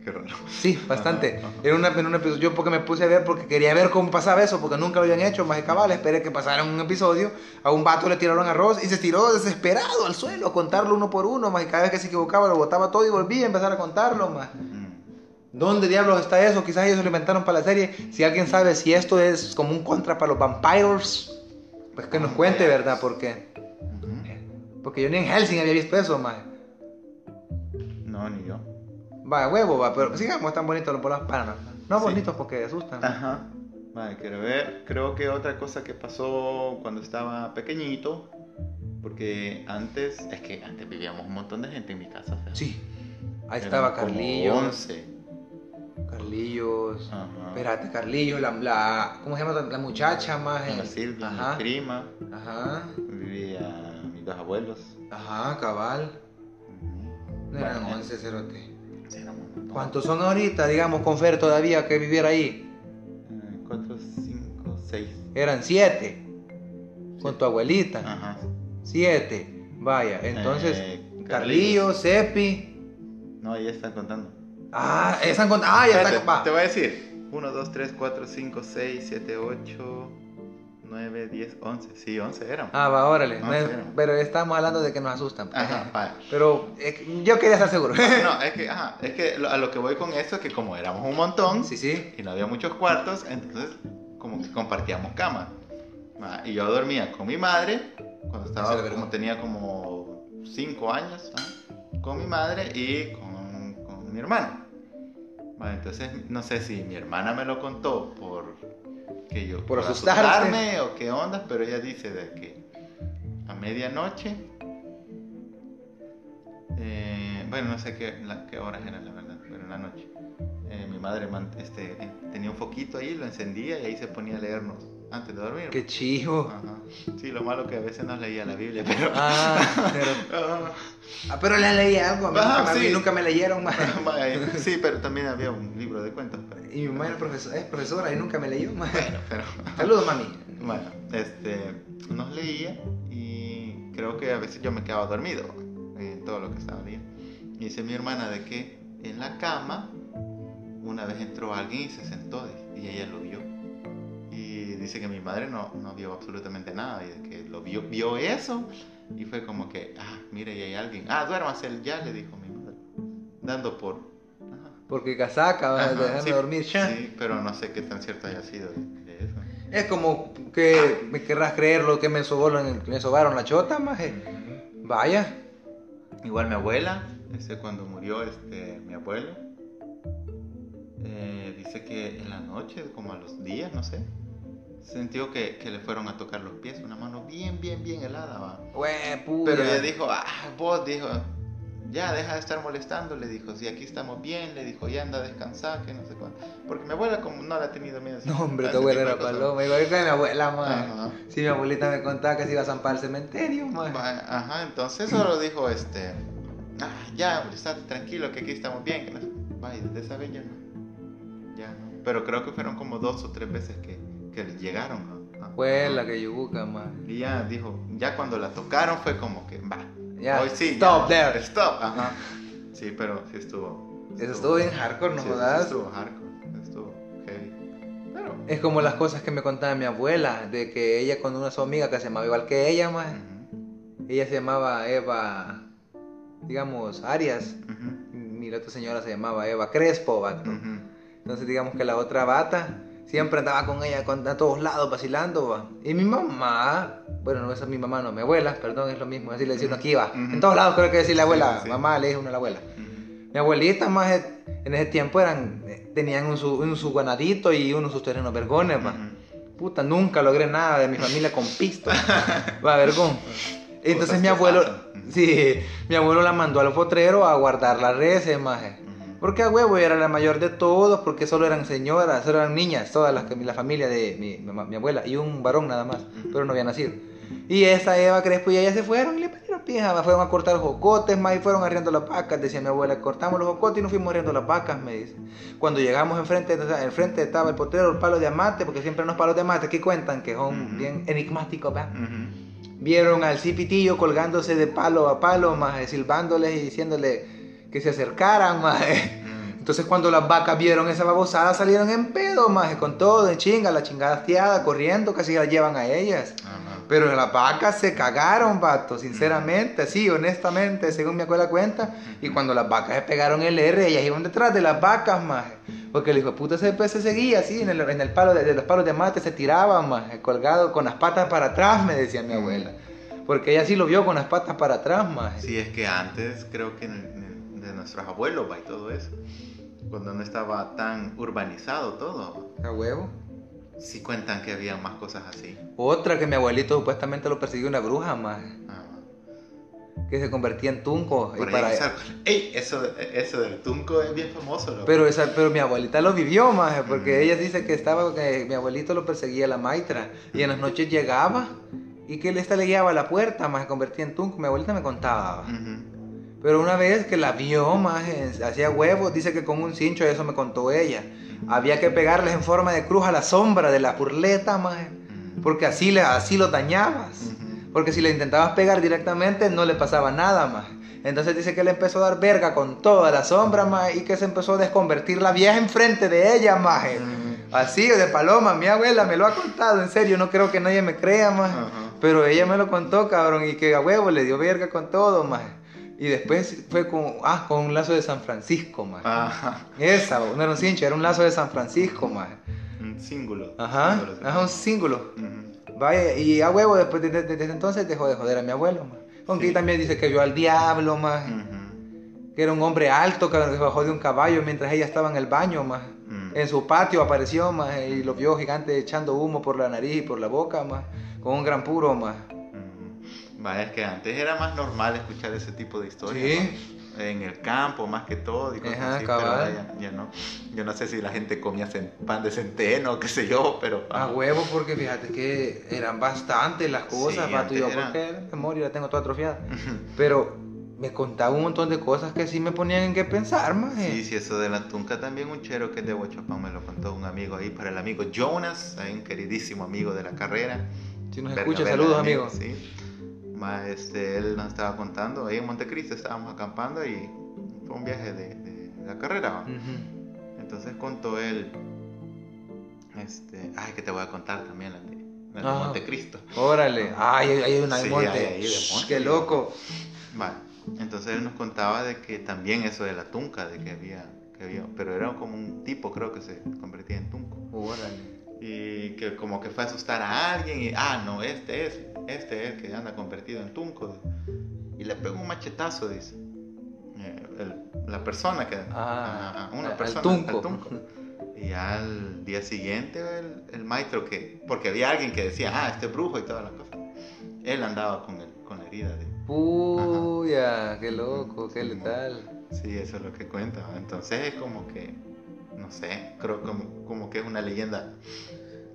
Qué raro. Sí, bastante. Ajá, ajá. En, una, en un episodio, yo porque me puse a ver, porque quería ver cómo pasaba eso, porque nunca lo habían hecho, más cabal, esperé que pasara un episodio, a un vato le tiraron arroz y se tiró desesperado al suelo a contarlo uno por uno, más y cada vez que se equivocaba lo botaba todo y volvía a empezar a contarlo, más. ¿Dónde diablos está eso? Quizás ellos lo inventaron para la serie. Si alguien sabe si esto es como un contra para los vampiros, pues que nos cuente, ¿verdad? Porque, Ujú. porque yo ni en Helsing había visto eso, más. Va, huevo, va, pero sigamos tan bonitos los bolas para No Sí. bonitos porque asustan. Ajá. Vale, quiero ver. Creo que otra cosa que pasó cuando estaba pequeñito, porque antes, es que antes vivíamos un montón de gente en mi casa. Sí. Ahí estaba Carlillos. 11. Carlillos. Ajá. Espérate, Carlillos, la, la- ¿Cómo se llama la muchacha más? Ana Silvia, Ajá. mi prima, Ajá. vivía mis dos abuelos. Ajá, cabal. No eran Vale. 11 cerote. Sí, éramos un montón. ¿Cuántos son ahorita, digamos, con Fer todavía que viviera ahí? Eh, Cuatro, cinco, seis. Eran 7. Con tu abuelita. Ajá. 7. Vaya, entonces, Eh, Carlillos, Sepi. No, ya están contando. Ah, están con. Ah, ya Espérate, está. va. Te voy a decir. 1, 2, 3, 4, 5, 6, 7, 8, 9, 10, 11. Sí, 11 eran. Ah, va, órale. No, es- pero estamos hablando de que nos asustan. pues. Ajá, vale. Pero eh, yo quería estar seguro. No, es [LAUGHS] que, ajá, es que lo- a lo que voy con esto es que como éramos un montón Sí, sí. y no había muchos cuartos, entonces como que compartíamos cama. Y yo dormía con mi madre cuando es estaba como tenía como 5 años, con mi madre y con, con mi hermano. Entonces no sé si mi hermana me lo contó por que yo Por asustarte. asustarme o qué onda, pero ella dice de que a medianoche eh, bueno, no sé qué, la- qué horas eran, la verdad, pero en la noche. Eh, mi madre man- este, tenía un foquito ahí, lo encendía y ahí se ponía a leernos antes de dormir. Qué chivo. Ajá. Sí, lo malo que a veces no leía la Biblia, [LAUGHS] pero... Ah, pero, Ah, [LAUGHS] ah, pero le leí algo. A mí Ah, nunca, me- nunca me leyeron [LAUGHS] más. sí, pero también había un libro de cuentos. pero- Y mi mamá era profesor- es profesora y nunca me leyó más. Bueno, pero... Saludos, mami. Bueno, este, nos leía y creo que a veces yo me quedaba dormido en todo lo que estaba leyendo. Y dice mi hermana de que en la cama una vez entró alguien y se sentó y ella lo vio. Dice que mi madre no, no vio absolutamente nada y que lo vio, vio eso y fue como que, ah, mire, y hay alguien. Ah, duérmase ya, le dijo mi madre, dando por... Ajá. Porque casaca, vas a dejarme sí, dormir ya. Sí, pero no sé qué tan cierto haya sido de, de eso. Es como que me querrás creer lo que me, sobaron, me sobaron la chota, maje. Vaya. Igual mi abuela, este, cuando murió este, mi abuelo, eh, dice que en la noche, como a los días, no sé, sintió que, que le fueron a tocar los pies, una mano bien, bien, bien helada, va. Pero ella dijo, ah, vos, dijo, ya deja de estar molestando, le dijo, si aquí estamos bien, le dijo, ya anda a descansar, que no sé cuánto. Porque mi abuela como no la ha tenido miedo. No, hombre, tu abuela era paloma. Igual que mi abuela. Ajá. Si mi abuelita me contaba que se iba a zampar al cementerio. Va- Ajá, entonces solo [CLEARS THROAT] dijo este, ah, ya, hombre, estate tranquilo que aquí estamos bien. Que no. Va, y desde esa vez ya no. Ya no. Pero creo que fueron como dos o tres veces que, que le llegaron. ¿no? Ah, Abuela, ajá. que yuca, maje. Y ya dijo, ya cuando la tocaron fue como que, va, Ya, hoy sí. stop ya, there. Stop, ajá. Sí, pero sí estuvo. Eso estuvo bien hardcore, no sí, jodas. Sí, estuvo hardcore, estuvo heavy. Pero... Es como las cosas que me contaba mi abuela, de que ella con una su amiga que se llamaba igual que ella, maje. ujú. ella se llamaba Eva, digamos, Arias. Ujú, Y la otra señora se llamaba Eva Crespo, vato. ujú. Entonces digamos que la otra bata siempre andaba con ella con- a todos lados vacilando, va. Y mi mamá, bueno, no esa es mi mamá, no, mi abuela, perdón, es lo mismo, así le decía uno aquí, va. Ujú. En todos lados creo que decir la abuela, Sí, sí, mamá le dijo uno a la abuela. Ujú. Mi abuelita más eh, en ese tiempo eran, eh, tenían un su, un su ganadito y uno sus terrenos vergones, va. Ujú. Puta, nunca logré nada de mi familia con pisto. [LAUGHS] Va, vergón. Entonces mi abuelo, sí, mi abuelo la mandó al potrero a guardar las reses, maje. Porque a huevo era la mayor de todos, porque solo eran señoras, solo eran niñas, todas las que la familia de mi, mi, mi abuela, y un varón nada más, pero no había nacido. Y esa Eva Crespo y ella se fueron y le pidieron pija, fueron a cortar jocotes, más y fueron arriando las vacas, decía mi abuela, cortamos los jocotes y nos fuimos arriando las vacas, me dice. Cuando llegamos enfrente, enfrente estaba el potrero, el palo de amate, porque siempre los palos de amate aquí cuentan que son Ujú. bien enigmáticos, ¿verdad? Ujú. Vieron al cipitillo colgándose de palo a palo, más silbándoles y diciéndole que se acercaran, más. Ujú. Entonces cuando las vacas vieron esa babosada salieron en pedo, más con todo, en chinga, la chingada hastiada, corriendo, casi las llevan a ellas. Ajá. Pero las vacas se cagaron, vato, sinceramente, así, honestamente, según mi abuela cuenta. Y cuando las vacas se pegaron el R, ellas iban detrás de las vacas, más. Porque el hijo de puta ese pez se seguía así, en el, en el palo de, de los palos de mate se tiraba, más, colgado con las patas para atrás, me decía mi abuela. Porque ella sí lo vio con las patas para atrás, más. Sí, es que antes creo que en el- de nuestros abuelos va y todo eso, cuando no estaba tan urbanizado todo, A huevo. sí cuentan que había más cosas así. Otra que mi abuelito supuestamente lo persiguió una bruja, más. Ah, Que se convertía en tunco. y por ahí para-. Ey, eso, eso del tunco es bien famoso. loco. Pero, esa, pero mi abuelita lo vivió, maje, porque Ujú. ella dice que estaba, que mi abuelito lo perseguía la maitra, y en las noches llegaba, y que él esta le guiaba a la puerta, más se convertía en tunco, mi abuelita me contaba. Pero una vez que la vio, más hacía huevos, dice que con un cincho, eso me contó ella, había que pegarles en forma de cruz a la sombra de la burleta, más Ujú. porque así, le, así lo dañabas. Porque si le intentabas pegar directamente no le pasaba nada más. Entonces dice que le empezó a dar verga con toda la sombra más y que se empezó a desconvertir la vieja enfrente de ella más. Ujú. Así de paloma, mi abuela me lo ha contado, en serio, no creo que nadie me crea más. Ajá. Pero ella me lo contó, cabrón, y que a huevo le dio verga con todo más. Y después fue con, ah, con un lazo de San Francisco más. Ajá. Esa, no era un cincho, era un lazo de San Francisco más. Un símbolo. Ajá, ajá, un símbolo. Ujú. Vaya, y a huevo, después de- de- desde entonces dejó de joder a mi abuelo, ma. Aunque Sí. también dice que vio al diablo, más Ujú. que era un hombre alto que bajó de un caballo mientras ella estaba en el baño, más Mm. En su patio apareció, más y lo vio gigante echando humo por la nariz y por la boca, más con un gran puro, más. Vaya, es que antes era más normal escuchar ese tipo de historias. Sí. ¿no? En el campo, más que todo. Y cosas Ajá, así, pero ya, ya no. Yo no sé si la gente comía pan de centeno, qué sé yo, pero. A huevo, porque fíjate que eran bastantes las cosas, Sí, vato, y yo porque la memoria la tengo toda atrofiada. Pero me contaba un montón de cosas que sí me ponían en qué pensar, más Sí, sí, eso de la tunca también un chero que es de Huachapán me lo contó un amigo ahí, para el amigo Jonas, un queridísimo amigo de la carrera. Si nos Verga, escucha, verga, saludos, amigos. Sí. Ma, este, él nos estaba contando, ahí en Montecristo estábamos acampando y fue un viaje de, de la carrera. Entonces contó él, este, ay, que te voy a contar también la de, la de Ah. Montecristo. Órale, ay, hay- hay una de Sí, monte. hay ahí de monte. Qué loco. Vale. Entonces él nos contaba de que también eso de la tunca, de que había, que había, pero era como un tipo creo que se convertía en tunco. Órale. Y que como que fue a asustar a alguien y, ah, no, este es, este es el que anda convertido en tunco. Y le pegó un machetazo, dice. Eh, el- la persona que... Ah, a- a una al persona, tunco. [LAUGHS] Y al día siguiente el, el maestro que... Porque había alguien que decía, ah, este es brujo y todas las cosas. Él andaba con, el, con la herida de... Puya, qué loco, qué letal. Sí, eso es lo que cuenta. Entonces es como que, no sé, creo como, como que es una leyenda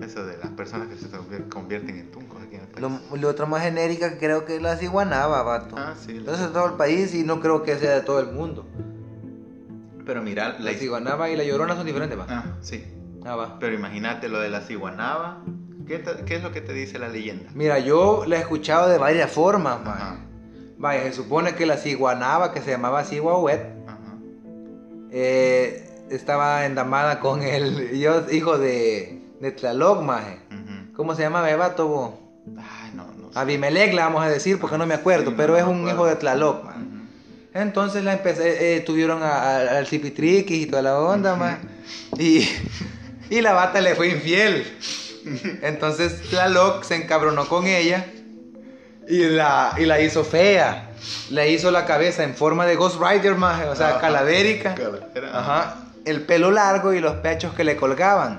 eso de las personas que se convierten en tuncos aquí en el país. Lo, lo otro más genérica creo que es la ciguanaba, vato. Ah, sí. Entonces de todo el país y no creo que sea de todo el mundo. Pero mira, La ciguanaba y la llorona son diferentes, va. Ah, sí. Ah, va. Pero imagínate lo de la ciguanaba. ¿Qué, te- qué es lo que te dice la leyenda? Mira, yo la he escuchado de varias formas, man. Vaya, se supone que la ciguanaba, que se llamaba ciguahuet, eh, estaba endamada con el hijo de, de Tlaloc, maje. ¿Cómo se llama, bo? Ay, no, no sé. Abimelech le vamos a decir porque no me acuerdo, Sí, pero no es un acuerdo. hijo de Tlaloc, ma. Ujú. Entonces la empecé, eh, tuvieron a- a- al Cipitriquis y toda la onda, ma. Y, y la bata le fue infiel. Entonces Tlaloc se encabronó con ella y la, y la hizo fea. Le hizo la cabeza en forma de Ghost Rider, o sea, Ajá. calavérica. Calavera. Ajá. El pelo largo y los pechos que le colgaban.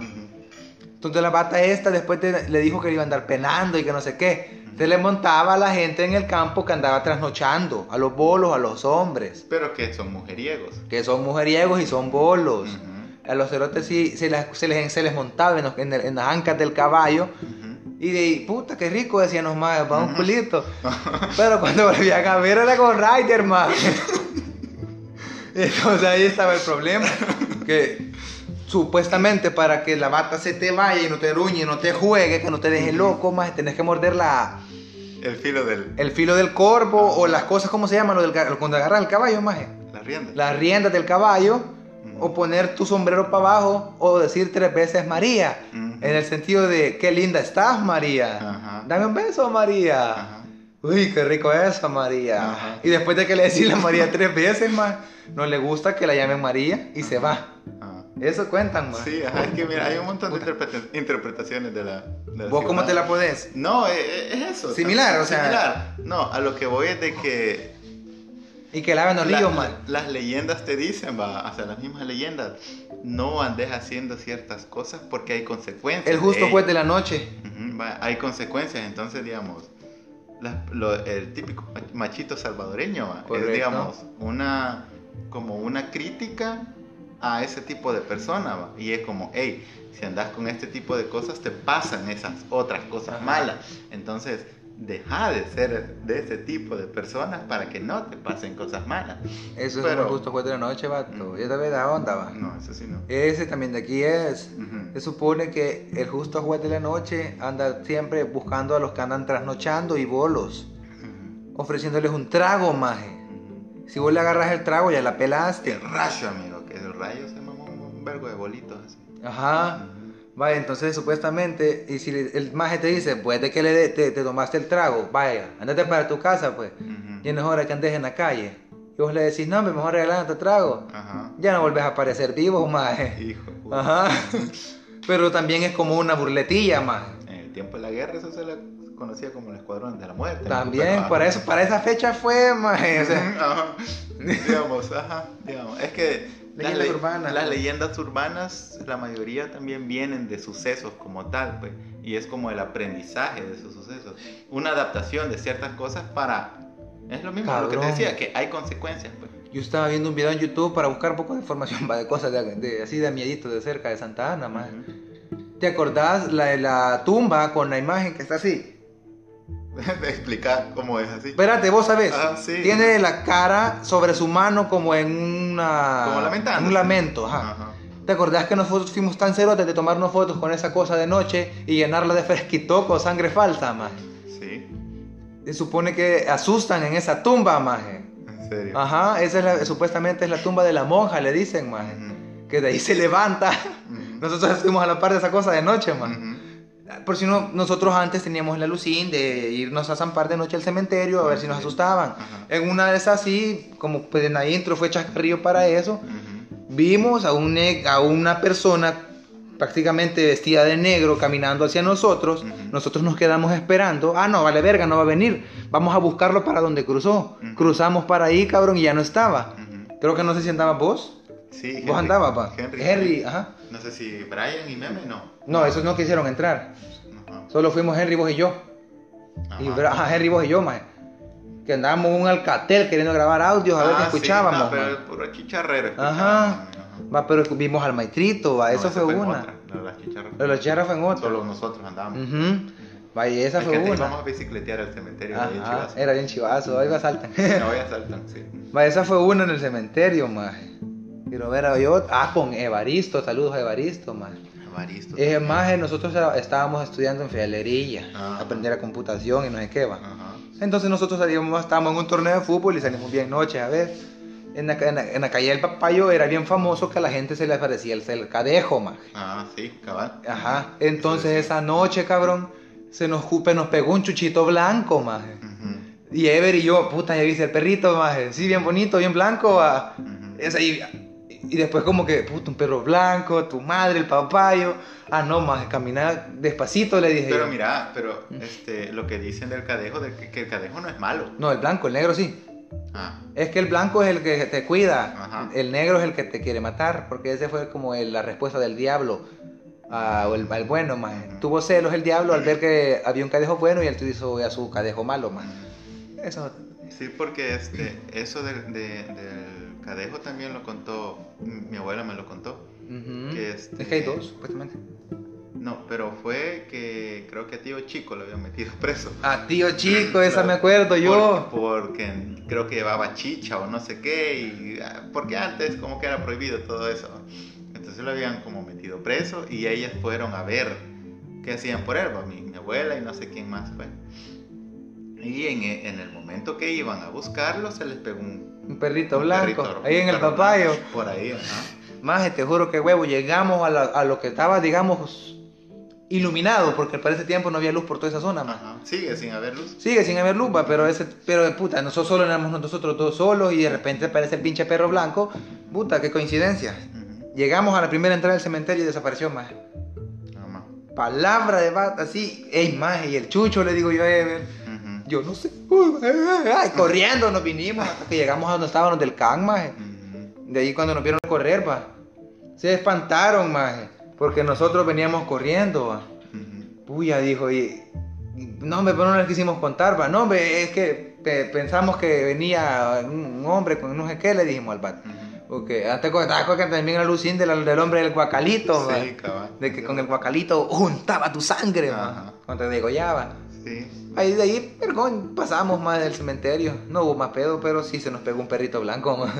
Entonces la bata esta después te- le dijo que le iba a andar penando y que no sé qué. Se le montaba a la gente en el campo que andaba trasnochando, a los bolos, a los hombres, Pero que son mujeriegos. que son mujeriegos y son bolos. A los cerotes sí se les, se les, se les montaba en, los- en el- en las ancas del caballo. Y de puta, qué rico, decían los más, para un culito. [LAUGHS] Pero cuando volvían a ver era con Rider, más. [LAUGHS] [LAUGHS] Entonces ahí estaba el problema. Que supuestamente para que la bata se te vaya y no te ruñe, no te juegue, que no te deje loco, más tenés que morder la, El filo del. el filo del corvo o las cosas, ¿cómo se llama? Lo del, cuando agarras el caballo, más. La rienda. Las riendas del caballo, o poner tu sombrero para abajo, o decir tres veces María. En el sentido de, qué linda estás, María. Ajá. Dame un beso, María. Ajá. Uy, qué rico eso, María. Ajá. Y después de que le decís la María tres veces, más, no le gusta que la llamen María y se va. Ajá. Eso cuentan, más. Sí, ajá, es que mira, hay un montón de interpreta- interpretaciones de la. de la ¿Vos cómo te la podés? No, es, es eso. Similar, o sea- Similar. No, a lo que voy es de que. Y que laven los la- líos, man. las leyendas te dicen, va, o sea, las mismas leyendas. No andes haciendo ciertas cosas porque hay consecuencias. El justo juez de la noche. Ujú, va, hay consecuencias, entonces, digamos, la- lo- el típico machito salvadoreño es, digamos, una, como una crítica a ese tipo de persona, va, y es como, hey, si andas con este tipo de cosas, te pasan esas otras cosas Ajá. malas, entonces, deja de ser de ese tipo de personas para que no te pasen cosas malas. Eso es Pero- el justo juez de la noche, vato. Mm. Ya te ves la onda, va. No, eso sí no. Ese también de aquí es. Se supone que el justo juez de la noche anda siempre buscando a los que andan trasnochando y bolos, ofreciéndoles un trago, maje. Si vos le agarras el trago, ya la pelaste. El rayo, amigo, que el rayo se mamó un vergo de bolitos así. Ajá. Vaya, entonces supuestamente, y si el maje te dice, pues de que le de- te, te tomaste el trago, vaya, andate para tu casa, pues. Ujú. Ya no es hora que andes en la calle. Y vos le decís, no, hombre, mejor regalándote trago. Ajá. Ya no volvés a aparecer vivo, maje. Hijo. puta. Ajá. Pero también es como una burletilla, maje. En el tiempo de la guerra eso se le conocía como el escuadrón de la muerte. También, para ajá. eso, para esa fecha fue, maje. O sea, [LAUGHS] Ajá. digamos, ajá, digamos. Es que Leyendas le- urbanas, las pues. leyendas urbanas, la mayoría también vienen de sucesos como tal, pues. Y es como el aprendizaje de esos sucesos. Una adaptación de ciertas cosas para... Es lo mismo lo que te Cabrón. decía, que hay consecuencias, pues. yo estaba viendo un video en YouTube para buscar un poco de información [LAUGHS] de cosas de, de- así de miedito de cerca de Santa Ana, maje. Ujú. ¿Te acordás la de la tumba con la imagen que está así? [LAUGHS] De explicar cómo es así. Espérate, vos sabés. Ah, sí. Tiene la cara sobre su mano como en una. Como lamentando. Un lamento, ajá. Ajá. ¿Te acordás que nosotros fuimos tan cerotes de tomarnos fotos con esa cosa de noche y llenarla de fresquitoco sangre falsa, maje? Sí, Se supone que asustan en esa tumba, maje. en serio. Ajá, esa es la- supuestamente es la tumba de la monja, le dicen, maje. Ujú. Que de ahí se levanta. Ujú. Nosotros fuimos a la par de esa cosa de noche, maje. Ujú. Por si no, nosotros antes teníamos la lucín de irnos a zampar de noche al cementerio a ver si nos asustaban. Ajá. En una de esas, sí, como pues en la intro fue chascarrillo para eso, vimos a, un a una persona prácticamente vestida de negro caminando hacia nosotros. Nosotros nos quedamos esperando. Ah, no, vale verga, no va a venir. Vamos a buscarlo para donde cruzó. Cruzamos para ahí, cabrón, y ya no estaba. Creo que no sé si andabas vos. Sí, Vos Henry- andabas, pa. Henry, Henry, ajá. No sé si Brian y Meme no. No, esos no quisieron entrar. Ajá. Solo fuimos Henry, vos y yo. Y Ajá. Bra- ajá, Henry, vos y yo, maje. Que andábamos en un alcatel queriendo grabar audios a ver qué Ah, sí, escuchábamos. no, pero puro chicharrero. Ajá. Va, pero vimos al maitrito, va, No, eso esa fue en una. la de las chicharras. Lo de la chicharra fue en otra. Solo nosotros andábamos. Ujú. Vaya, esa Es fue que una. íbamos a bicicletear al cementerio Ajá, Chivas. era bien chivazo, ahí va saltan. No voy a saltar, sí. [LAUGHS] Va, esa fue una en el cementerio, maje. Quiero ver a yo. Ah, con Evaristo, saludos a Evaristo, maje. Evaristo. Eh, maje, nosotros estábamos estudiando en Fialería, Ah. aprender a computación y no sé qué va. Ajá. Entonces nosotros salíamos, estábamos en un torneo de fútbol y salimos bien noche a ver. En la, en la- en la calle del Papayo era bien famoso que a la gente se le aparecía el cercadejo, maje. Ah, sí, cabal. Ajá. Entonces Eso esa noche, cabrón, se nos, cupe, nos pegó un chuchito blanco, maje. Ujú, Y Ever y yo, puta, ya viste el perrito, maje. Sí, bien bonito, bien blanco, va. ujú. Es ahí. Y después como que, puta, un perro blanco, tu madre, el papayo. Ah, no, maje, caminar despacito, le dije Pero yo. mira, pero este, lo que dicen del cadejo, de que, que el cadejo no es malo. No, el blanco, el negro sí. Ah, Es que el blanco es el que te cuida, Ajá. el negro es el que te quiere matar, porque ese fue como el- la respuesta del diablo a- o el, al bueno, más. Tuvo celos el diablo al ver que había un cadejo bueno y él hizo a su cadejo malo, más. Eso. sí, porque este, eso del, de- del cadejo también lo contó, mi abuela me lo contó. ujú. Que este- Es que hay dos, supuestamente. No, pero fue que creo que a tío Chico lo habían metido [LAUGHS] preso. Ah, tío chico, esa me acuerdo yo. Por- porque creo que llevaba chicha o no sé qué, y, ah, porque antes como que era prohibido todo eso. Entonces lo habían como metido preso y ellas fueron a ver qué hacían por él, mi, mi abuela y no sé quién más fue. Y en, e- en el momento que iban a buscarlo se les pegó un, Un perrito un blanco, perrito, ahí en el papayo. blanco, Por ahí, ajá. Más, te juro que huevo, llegamos a, la- a lo que estaba, digamos, iluminado, porque para ese tiempo no había luz por toda esa zona, más. Ajá. Sigue sin haber luz. Sigue sin haber luz, va, pero ese, pero puta, nosotros solo éramos nosotros dos solos y de repente aparece el pinche perro blanco. Puta, qué coincidencia. Llegamos a la primera entrada del cementerio y desapareció más. Palabra de bata, así, ey, más, y el chucho le digo yo a Ever. Yo no sé. [LAUGHS] Ay, corriendo nos vinimos hasta que llegamos a donde estábamos del can, maje. De ahí cuando nos vieron correr, va. Se espantaron, maje. Porque nosotros veníamos corriendo, va. Puya, dijo, y... No, hombre, pero no les quisimos contar, va. No, hombre, es que pe- pensamos que venía un hombre con no sé qué, le dijimos al vato. Porque antes estaba que también la lucín del, del hombre del guacalito. Sí. De que con el guacalito juntaba tu sangre. Cuando te degollaba. Sí. Ahí de ahí, perdón, pasamos más del cementerio. No hubo más pedo, pero sí se nos pegó un perrito blanco. [LAUGHS]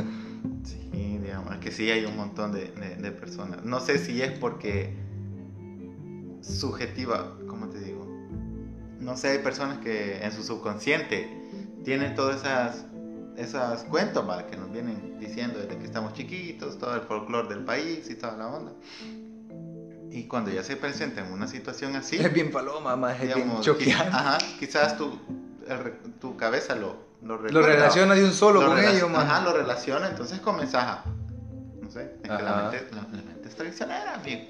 Sí, digamos, que sí hay un montón de, de- de personas. No sé si es porque subjetiva, ¿cómo te digo? No sé, hay personas que en su subconsciente tienen todas esas, esas cuentos que nos vienen diciendo desde que estamos chiquitos, todo el folclore del país y toda la onda. Y cuando ya se presenta en una situación así, Es bien paloma, ma, es bien digamos, choqueante. quiz- ajá, quizás tu, el tu cabeza lo, lo, Lo recuerda, relaciona de un solo lo con ellos, ma. Ajá, lo relaciona, entonces comenzás a. No sé, es que la mente, la, la mente es traicionera, amigo.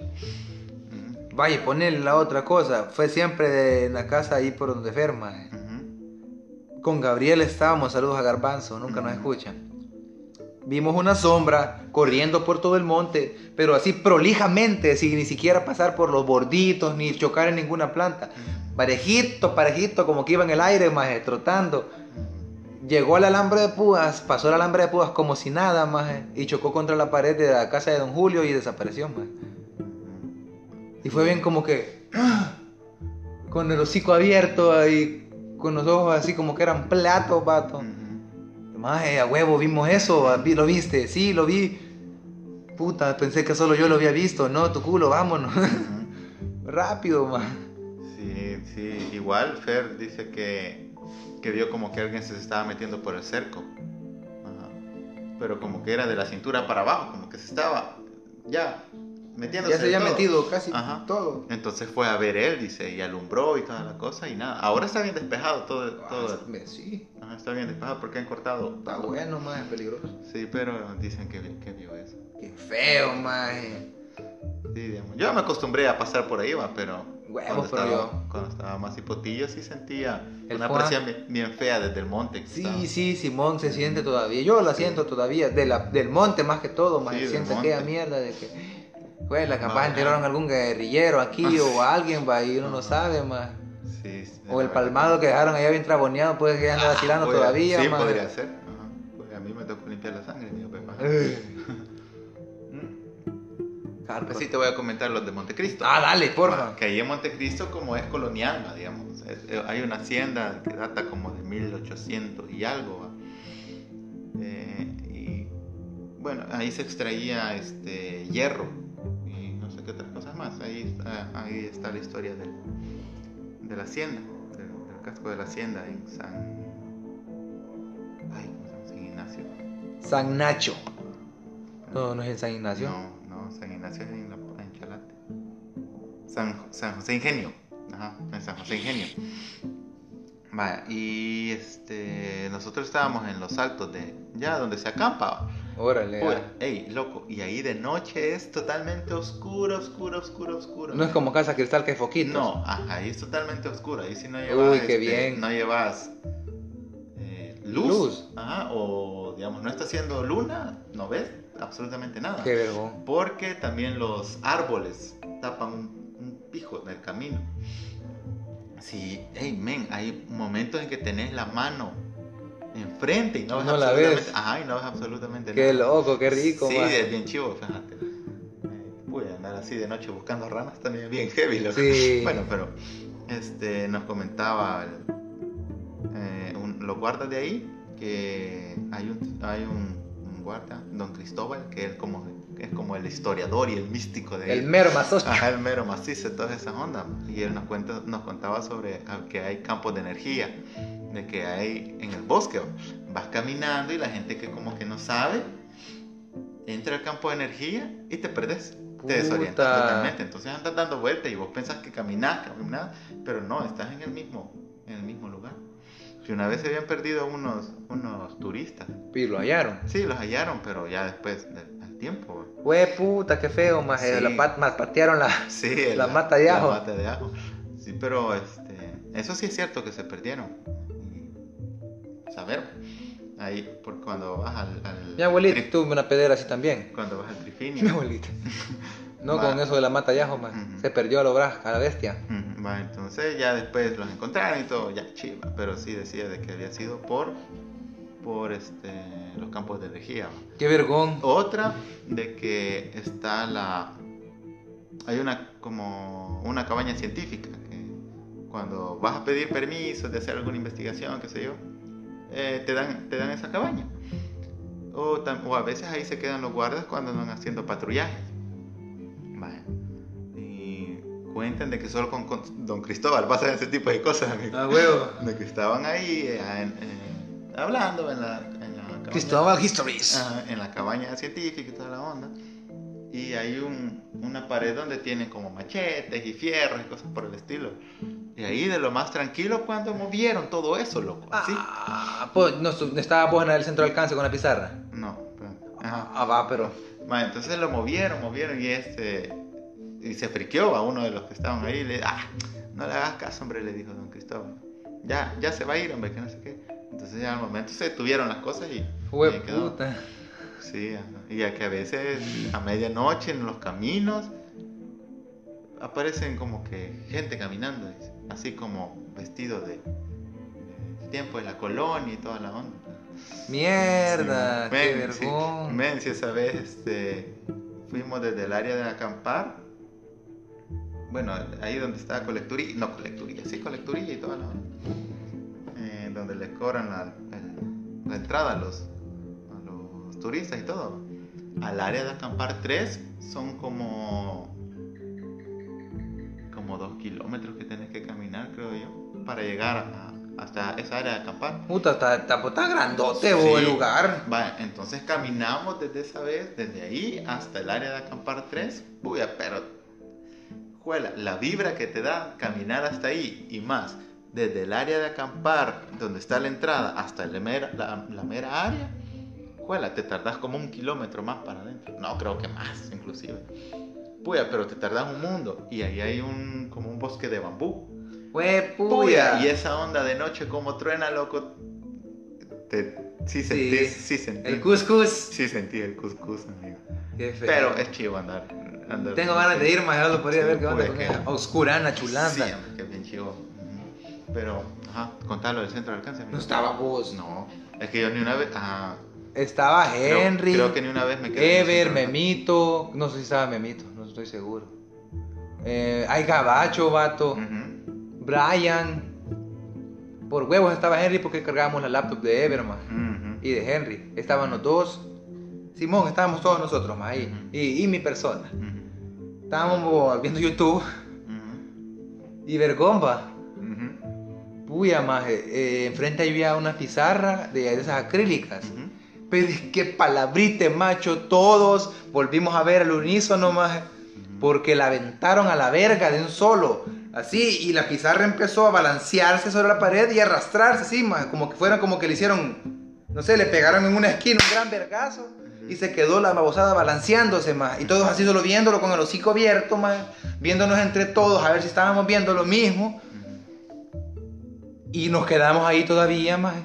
Vaya, poner la otra cosa. Fue siempre de, en la casa ahí por donde ferma. ujú, Con Gabriel estábamos, saludos a Garbanzo, nunca nos escuchan. Vimos una sombra corriendo por todo el monte, pero así prolijamente, sin ni siquiera pasar por los borditos ni chocar en ninguna planta. Parejito, parejito, como que iba en el aire, más trotando. Llegó al alambre de púas, pasó el alambre de púas como si nada, maje, y chocó contra la pared de la casa de Don Julio y desapareció, maje. Y fue bien como que, ¡ah! con el hocico abierto ahí, con los ojos así como que eran platos, vato. Maje, a huevo, vimos eso, ¿lo viste? Sí, lo vi. Puta, pensé que solo yo lo había visto, no, tu culo, vámonos. [LAUGHS] Rápido, maje. Sí, sí, igual Fer dice que, que vio como que alguien se estaba metiendo por el cerco. Ajá. Pero como que era de la cintura para abajo, como que se estaba ya metiéndose. Ya se había todo. metido casi Ajá. todo. Entonces fue a ver él, dice, y alumbró y toda la cosa y nada. Ahora está bien despejado todo. todo Ah, sí, Ajá, está bien despejado porque han cortado. está bueno, maje, peligroso. Sí, pero dicen que, que vio eso. Qué feo, maje. Sí, digamos. Yo me acostumbré a pasar por ahí, va, pero Huevos, cuando, pero estaba, yo. cuando estaba más hipotillo sí sentía El una Juan. presión bien, bien fea desde el monte. que estaba. Sí, sí, Simón se siente todavía. Yo la siento todavía. De la, del monte más que todo, más. Sí, del siente aquella mierda de que. Güey, la capaz enteraron algún guerrillero aquí o a [LAUGHS] alguien, va, y uno no sabe, más. Sí, sí, O el palmado que dejaron allá bien traboneado, puede que anda vacilando Podría- todavía, Sí, podría ser. Ajá. Pues a mí me tocó limpiar la sangre, mi papá. Eh, Mm. Pues sí, te voy a comentar los de Montecristo. Ah, dale, porfa. Que ahí en Montecristo, como es colonial, va, digamos, es- eh, hay una hacienda que data como de 1800 y algo. Eh, y bueno, ahí se extraía este hierro más. Ahí está, ahí está la historia del, de la hacienda, del, del casco de la hacienda en San. Ay, ¿cómo se llama? San Ignacio. San Nacho. No, no es en San Ignacio. No, no, San Ignacio es en, la, en Chalate. San, San José Ingenio. Ajá. Ajá, en San José Ingenio. Vaya, y este, nosotros estábamos en los altos de, ya donde se acampa. Órale. Uy, ah. ey, loco, y ahí de noche es totalmente oscuro, oscuro, oscuro, oscuro. No es como Casa Cristal que hay foquitos. No, ajá, ahí es totalmente oscuro. Ahí sí no llevas. Uy, qué este, bien. No llevas eh, luz. Luz. Ajá, o digamos, no está haciendo luna, no ves absolutamente nada. Qué. Porque también los árboles tapan un, un pijo del camino. Sí, hey, men, hay momentos en que tenés la mano enfrente y no ves No la absolutamente, ves. Ajá, y no ves absolutamente Qué nada. loco, qué rico, Sí, es bien chivo, fíjate. Eh, Voy a andar así de noche buscando ranas también bien heavy. loco. Sí. Bueno, pero este, nos comentaba eh, un- los guardas de ahí que hay un, hay un, un guarda, don Cristóbal, que él como, es como el historiador y el místico de. El mero mazocho. Ajá, el mero macizo, todas esas ondas. Y él nos, cuenta, nos contaba sobre ah, que hay campos de energía, de que hay en el bosque. Vas caminando y la gente que como que no sabe, entra al campo de energía y te perdes. Te desorientas Puta. totalmente. Entonces andas dando vueltas y vos pensás que caminás, caminás, pero no, estás en el mismo, en el mismo lugar. Si una vez se habían perdido unos, unos turistas. Y lo hallaron. Sí, los hallaron, pero ya después del del tiempo. Hue puta, qué feo, más Sí. la pat, más patearon la. [LAUGHS] Sí, La mata de ajo. La mata de ajo. Sí, pero este, eso sí es cierto que se perdieron. Saber, ahí, por cuando vas al, al Mi abuelita tri- tuvo una pedera así también. cuando vas al trifinio. Mi abuelita. [LAUGHS] No Va. con eso de la mata yajo, más. Ujú. Se perdió a, lo bra- a la bestia. Ujú, va, entonces ya después los encontraron y todo, ya chiva. Pero sí decía de que había sido por, por este, los campos de energía. Qué vergón. Otra de que está la hay una como una cabaña científica que cuando vas a pedir permiso de hacer alguna investigación, qué sé yo, eh, te dan te dan esa cabaña. O, o a veces ahí se quedan los guardas cuando andan haciendo patrullajes. Vaya. Y cuentan de que solo con, con Don Cristóbal pasan ese tipo de cosas. amigo. A huevo. [LAUGHS] De que estaban ahí eh, en- en- hablando en la, en la cabaña. Cristóbal Histories. Ajá, en la cabaña científica y toda la onda. Y hay un, una pared donde tienen como machetes y fierros y cosas por el estilo. Y ahí de lo más tranquilo cuando movieron todo eso, loco. Así. Ah, pues, no, estaba vos en el centro de alcance con la pizarra. No, pero- ajá. Ah, va, pero. Entonces lo movieron, movieron y este... Y se friqueó a uno de los que estaban ahí. y Le, ah, no le hagas caso, hombre, le dijo don Cristóbal. Ya, ya se va a ir, hombre, que no sé qué. Entonces ya al momento se detuvieron las cosas y... quedó. puta. Sí, y a que a veces a medianoche en los caminos aparecen como que gente caminando, dice, así como vestido de, de tiempo de la colonia y toda la onda. Mierda, Sí, qué men, sí. Men, si esa vez este, fuimos desde el área de acampar, bueno, ahí donde está colecturía, no colecturía, sí colecturía y toda la onda, eh, donde les cobran la, el- la entrada a los, a los turistas y todo. Al área de acampar 3 son como como dos kilómetros que tenés que caminar, creo yo, para llegar a- hasta esa área de acampar. Puta, está, está, está grandote Sí. vos, el lugar. Va, entonces caminamos desde esa vez, desde ahí hasta el área de acampar 3. Puya, pero, juela, la vibra que te da caminar hasta ahí y más, desde el área de acampar, donde está la entrada, hasta la mera, la, la mera área, juela, te tardas como un kilómetro más para adentro. No, creo que más, inclusive. Puya, pero te tardas un mundo y ahí hay un, como un bosque de bambú. Puya, puya. y esa onda de noche como truena, loco. Te, sí, Sí. sentís, sí, sentís. El cuscús. Sí sentí el cuscús, amigo. Qué feo. Pero es chivo andar. andar Tengo ganas de ir, más ya lo podría Sí, ver qué onda con que-. Oscurana, chulanda. Sí, es bien chivo. Pero, ajá, contalo del centro de alcance. amigo. No estaba vos. No, es que yo ni una vez. Ajá. Estaba creo- Henry, Creo, que ni una vez me quedé. Ever. Memito. No sé si estaba Memito, estoy seguro. Eh, hay Gabacho, vato. Ujú. Brian. Por huevos estaba Henry porque cargábamos la laptop de Ever, más. Ujú. Y de Henry. Estaban los dos. Simón, estábamos todos nosotros, más ahí. Ujú. Y, y mi persona. Estábamos viendo YouTube y Vergomba. Puya, más. enfrente había una pizarra de, de esas acrílicas. Pero es que palabrite, macho, todos volvimos a ver al unísono, más. Porque la aventaron a la verga de un solo. Así, y la pizarra empezó a balancearse sobre la pared y a arrastrarse así, maje, como que fuera como que le hicieron, no sé, le pegaron en una esquina un gran vergazo y se quedó la babosada balanceándose más. Y todos así solo viéndolo con el hocico abierto, más, viéndonos entre todos a ver si estábamos viendo lo mismo. Y nos quedamos ahí todavía, más.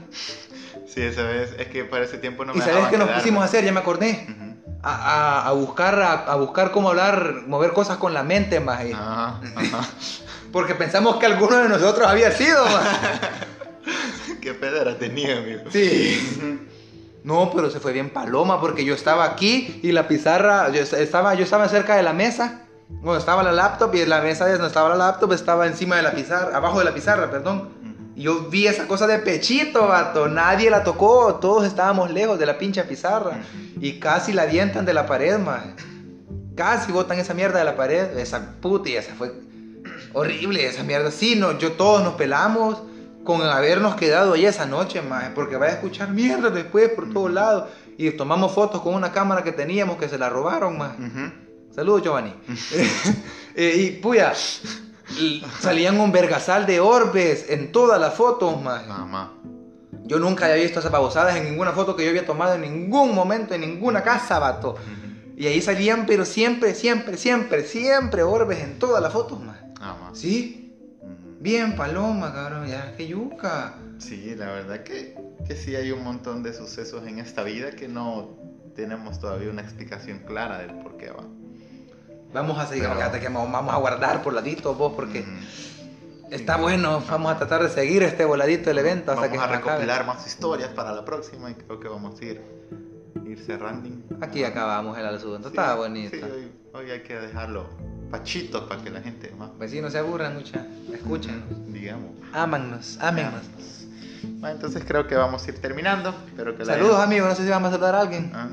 Sí, esa vez, es que para ese tiempo no ¿Y me sabes dejaban qué nos quedarme. pusimos a hacer? Ya me acordé. Ujú. A, a- a buscar, a, a buscar cómo hablar, mover cosas con la mente, más. Ajá, ajá. [LAUGHS] Porque pensamos que alguno de nosotros había sido. [LAUGHS] Qué pedra tenía, amigo. Sí. No, pero se fue bien paloma porque yo estaba aquí y la pizarra, yo estaba, yo estaba cerca de la mesa. Bueno, estaba la laptop y la mesa donde estaba la laptop estaba encima de la pizarra, abajo de la pizarra, perdón. Y yo vi esa cosa de pechito, vato. Nadie la tocó, todos estábamos lejos de la pincha pizarra. Y casi la avientan de la pared, más. Casi botan esa mierda de la pared. Esa puta, y esa fue horrible, esa mierda. Sí, no, yo todos nos pelamos con habernos quedado ahí esa noche, más. Porque vaya a escuchar mierda después por todos lados. Y tomamos fotos con una cámara que teníamos que se la robaron, más. Ujú. Saludos, Giovanni. [LAUGHS] Eh, y puya, salían un vergasal de orbes en todas las fotos, más. Yo nunca había visto esas babosadas en ninguna foto que yo había tomado en ningún momento, en ninguna casa, vato. Y ahí salían, pero siempre, siempre, siempre, siempre orbes en todas las fotos, más. Mamá. Sí, Ujú. bien, paloma, cabrón, ya, qué yuca. Sí, la verdad que, que sí hay un montón de sucesos en esta vida que no tenemos todavía una explicación clara del por qué va. Vamos a seguir, Pero- que vamos vamos a guardar por ladito vos, porque. Está bueno, vamos a tratar de seguir este voladito del evento hasta Vamos que a se acabe. recopilar más historias para la próxima y creo que vamos a ir, ir cerrando. Aquí acabamos el asunto, Sí, está bonito. Sí, hoy, hoy hay que dejarlo pachito para que la gente más, Vecinos se aburran mucha, escuchen, digamos. ámannos, ámennos. Bueno, entonces creo que vamos a ir terminando. Espero que Saludos amigos, no sé si vamos a saludar a alguien. Ah,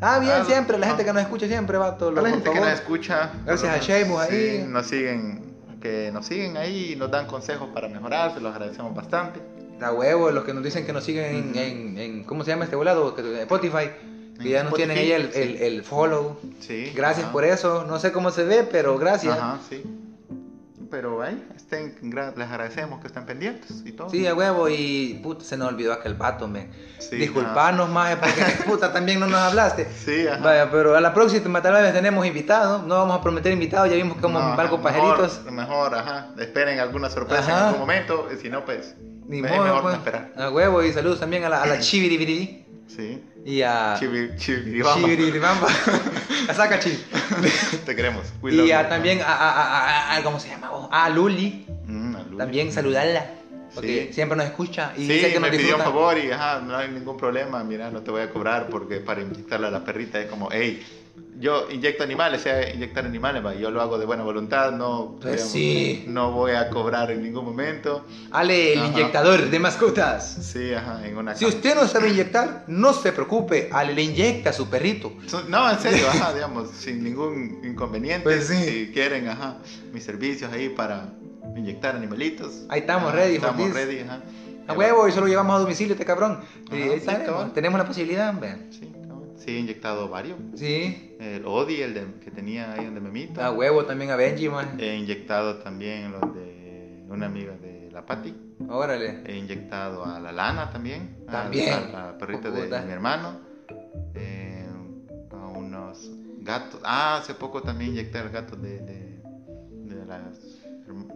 Ah, bien, ah, siempre, la ah. gente que nos escucha siempre, va todo A la gente que nos escucha. Gracias a lo Sheamus menos, ahí. sí, nos siguen, que nos siguen ahí y nos dan consejos para mejorar, se los agradecemos bastante. Da huevo, los que nos dicen que nos siguen en, Ujú. en- en- ¿cómo se llama este volado? Que- Spotify. Que ya nos Spotify, tienen ahí el, sí. el- el follow. Sí. Gracias ajá. por eso. No sé cómo se ve, pero gracias. Ajá, sí. Pero ahí, estén, les agradecemos que estén pendientes y todo. Sí, a huevo. Y puta, se nos olvidó aquel vato, me. Sí, Disculpanos, más porque [LAUGHS] puta también no nos hablaste. Sí, ajá. Vaya, pero a la próxima tal vez tenemos invitados. No vamos a prometer invitados, ya vimos que somos No, mejor- pajeritos. Mejor, ajá. Esperen alguna sorpresa Ajá. en algún momento. Si no, pues. Ni es modo, mejor pues. no esperar. A huevo y saludos también a la, a la [CLEARS THROAT] Sí. Y a Chibi, chibiribamba. [LAUGHS] A Sacachi. Te queremos. Y a, también a, a, a- ¿cómo se llama? vos? A Luli. Mm, a Luli. También saludarla. Porque Sí. siempre nos escucha y Sí, dice que me pidió un favor y ajá, no hay ningún problema, mira, no te voy a cobrar porque para inyectarle a la perrita es como, hey, yo inyecto animales, sea inyectar animales, yo lo hago de buena voluntad, no, Pues sí. no voy a cobrar en ningún momento. Ale, el Ajá. inyectador de mascotas. Sí, ajá, en una Si usted no sabe inyectar, no se preocupe. Ale le inyecta a su perrito. No, en serio, ajá, digamos, sin ningún inconveniente. Pues sí. Si quieren, ajá, mis servicios ahí para inyectar animalitos. Ahí estamos Ajá, ready, Estamos ready, ajá. A huevo, y solo llevamos a domicilio este cabrón. Ajá, ahí sí, tenemos, cabrón. tenemos la posibilidad, ve. Sí. Sí, he inyectado varios. Sí. El Odi, el de- que tenía ahí donde me mito. A huevo también a Benji, man. He inyectado también los de una amiga de la Patti. Órale. He inyectado a la Lana también. a- También. A, la perrita de, Puta. mi hermano. Eh, a unos gatos. Ah, hace poco también inyecté al gato de, de, de las-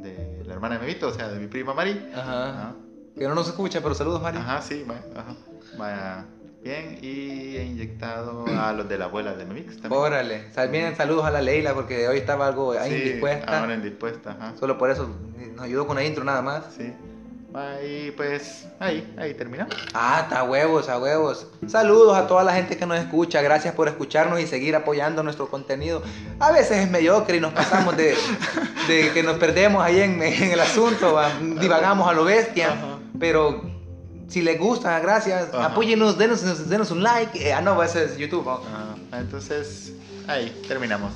de la hermana de Memito, o sea, de mi prima Mari. Ajá. Ajá. Que no nos escucha, pero saludos, Mari. Ajá, sí, vaya, ajá. Vaya, bien. Y he inyectado a los de la abuela de Memix también. Órale. Saludos a la Leila porque hoy estaba algo Sí, indispuesta. Ahora indispuesta, ajá. Solo por eso nos ayudó con la intro nada más. Sí. Ahí, pues, ahí, ahí terminamos. Ah, está huevos, a huevos. Saludos a toda la gente que nos escucha. Gracias por escucharnos y seguir apoyando nuestro contenido. A veces es mediocre y nos pasamos de, de que nos perdemos ahí en, en el asunto, va, divagamos a lo bestia. Ajá. Pero si les gusta, gracias. Ajá. Apóyenos, denos, denos un like. Eh, ah, no, ese es YouTube. ¿no? Ah, entonces, ahí, terminamos.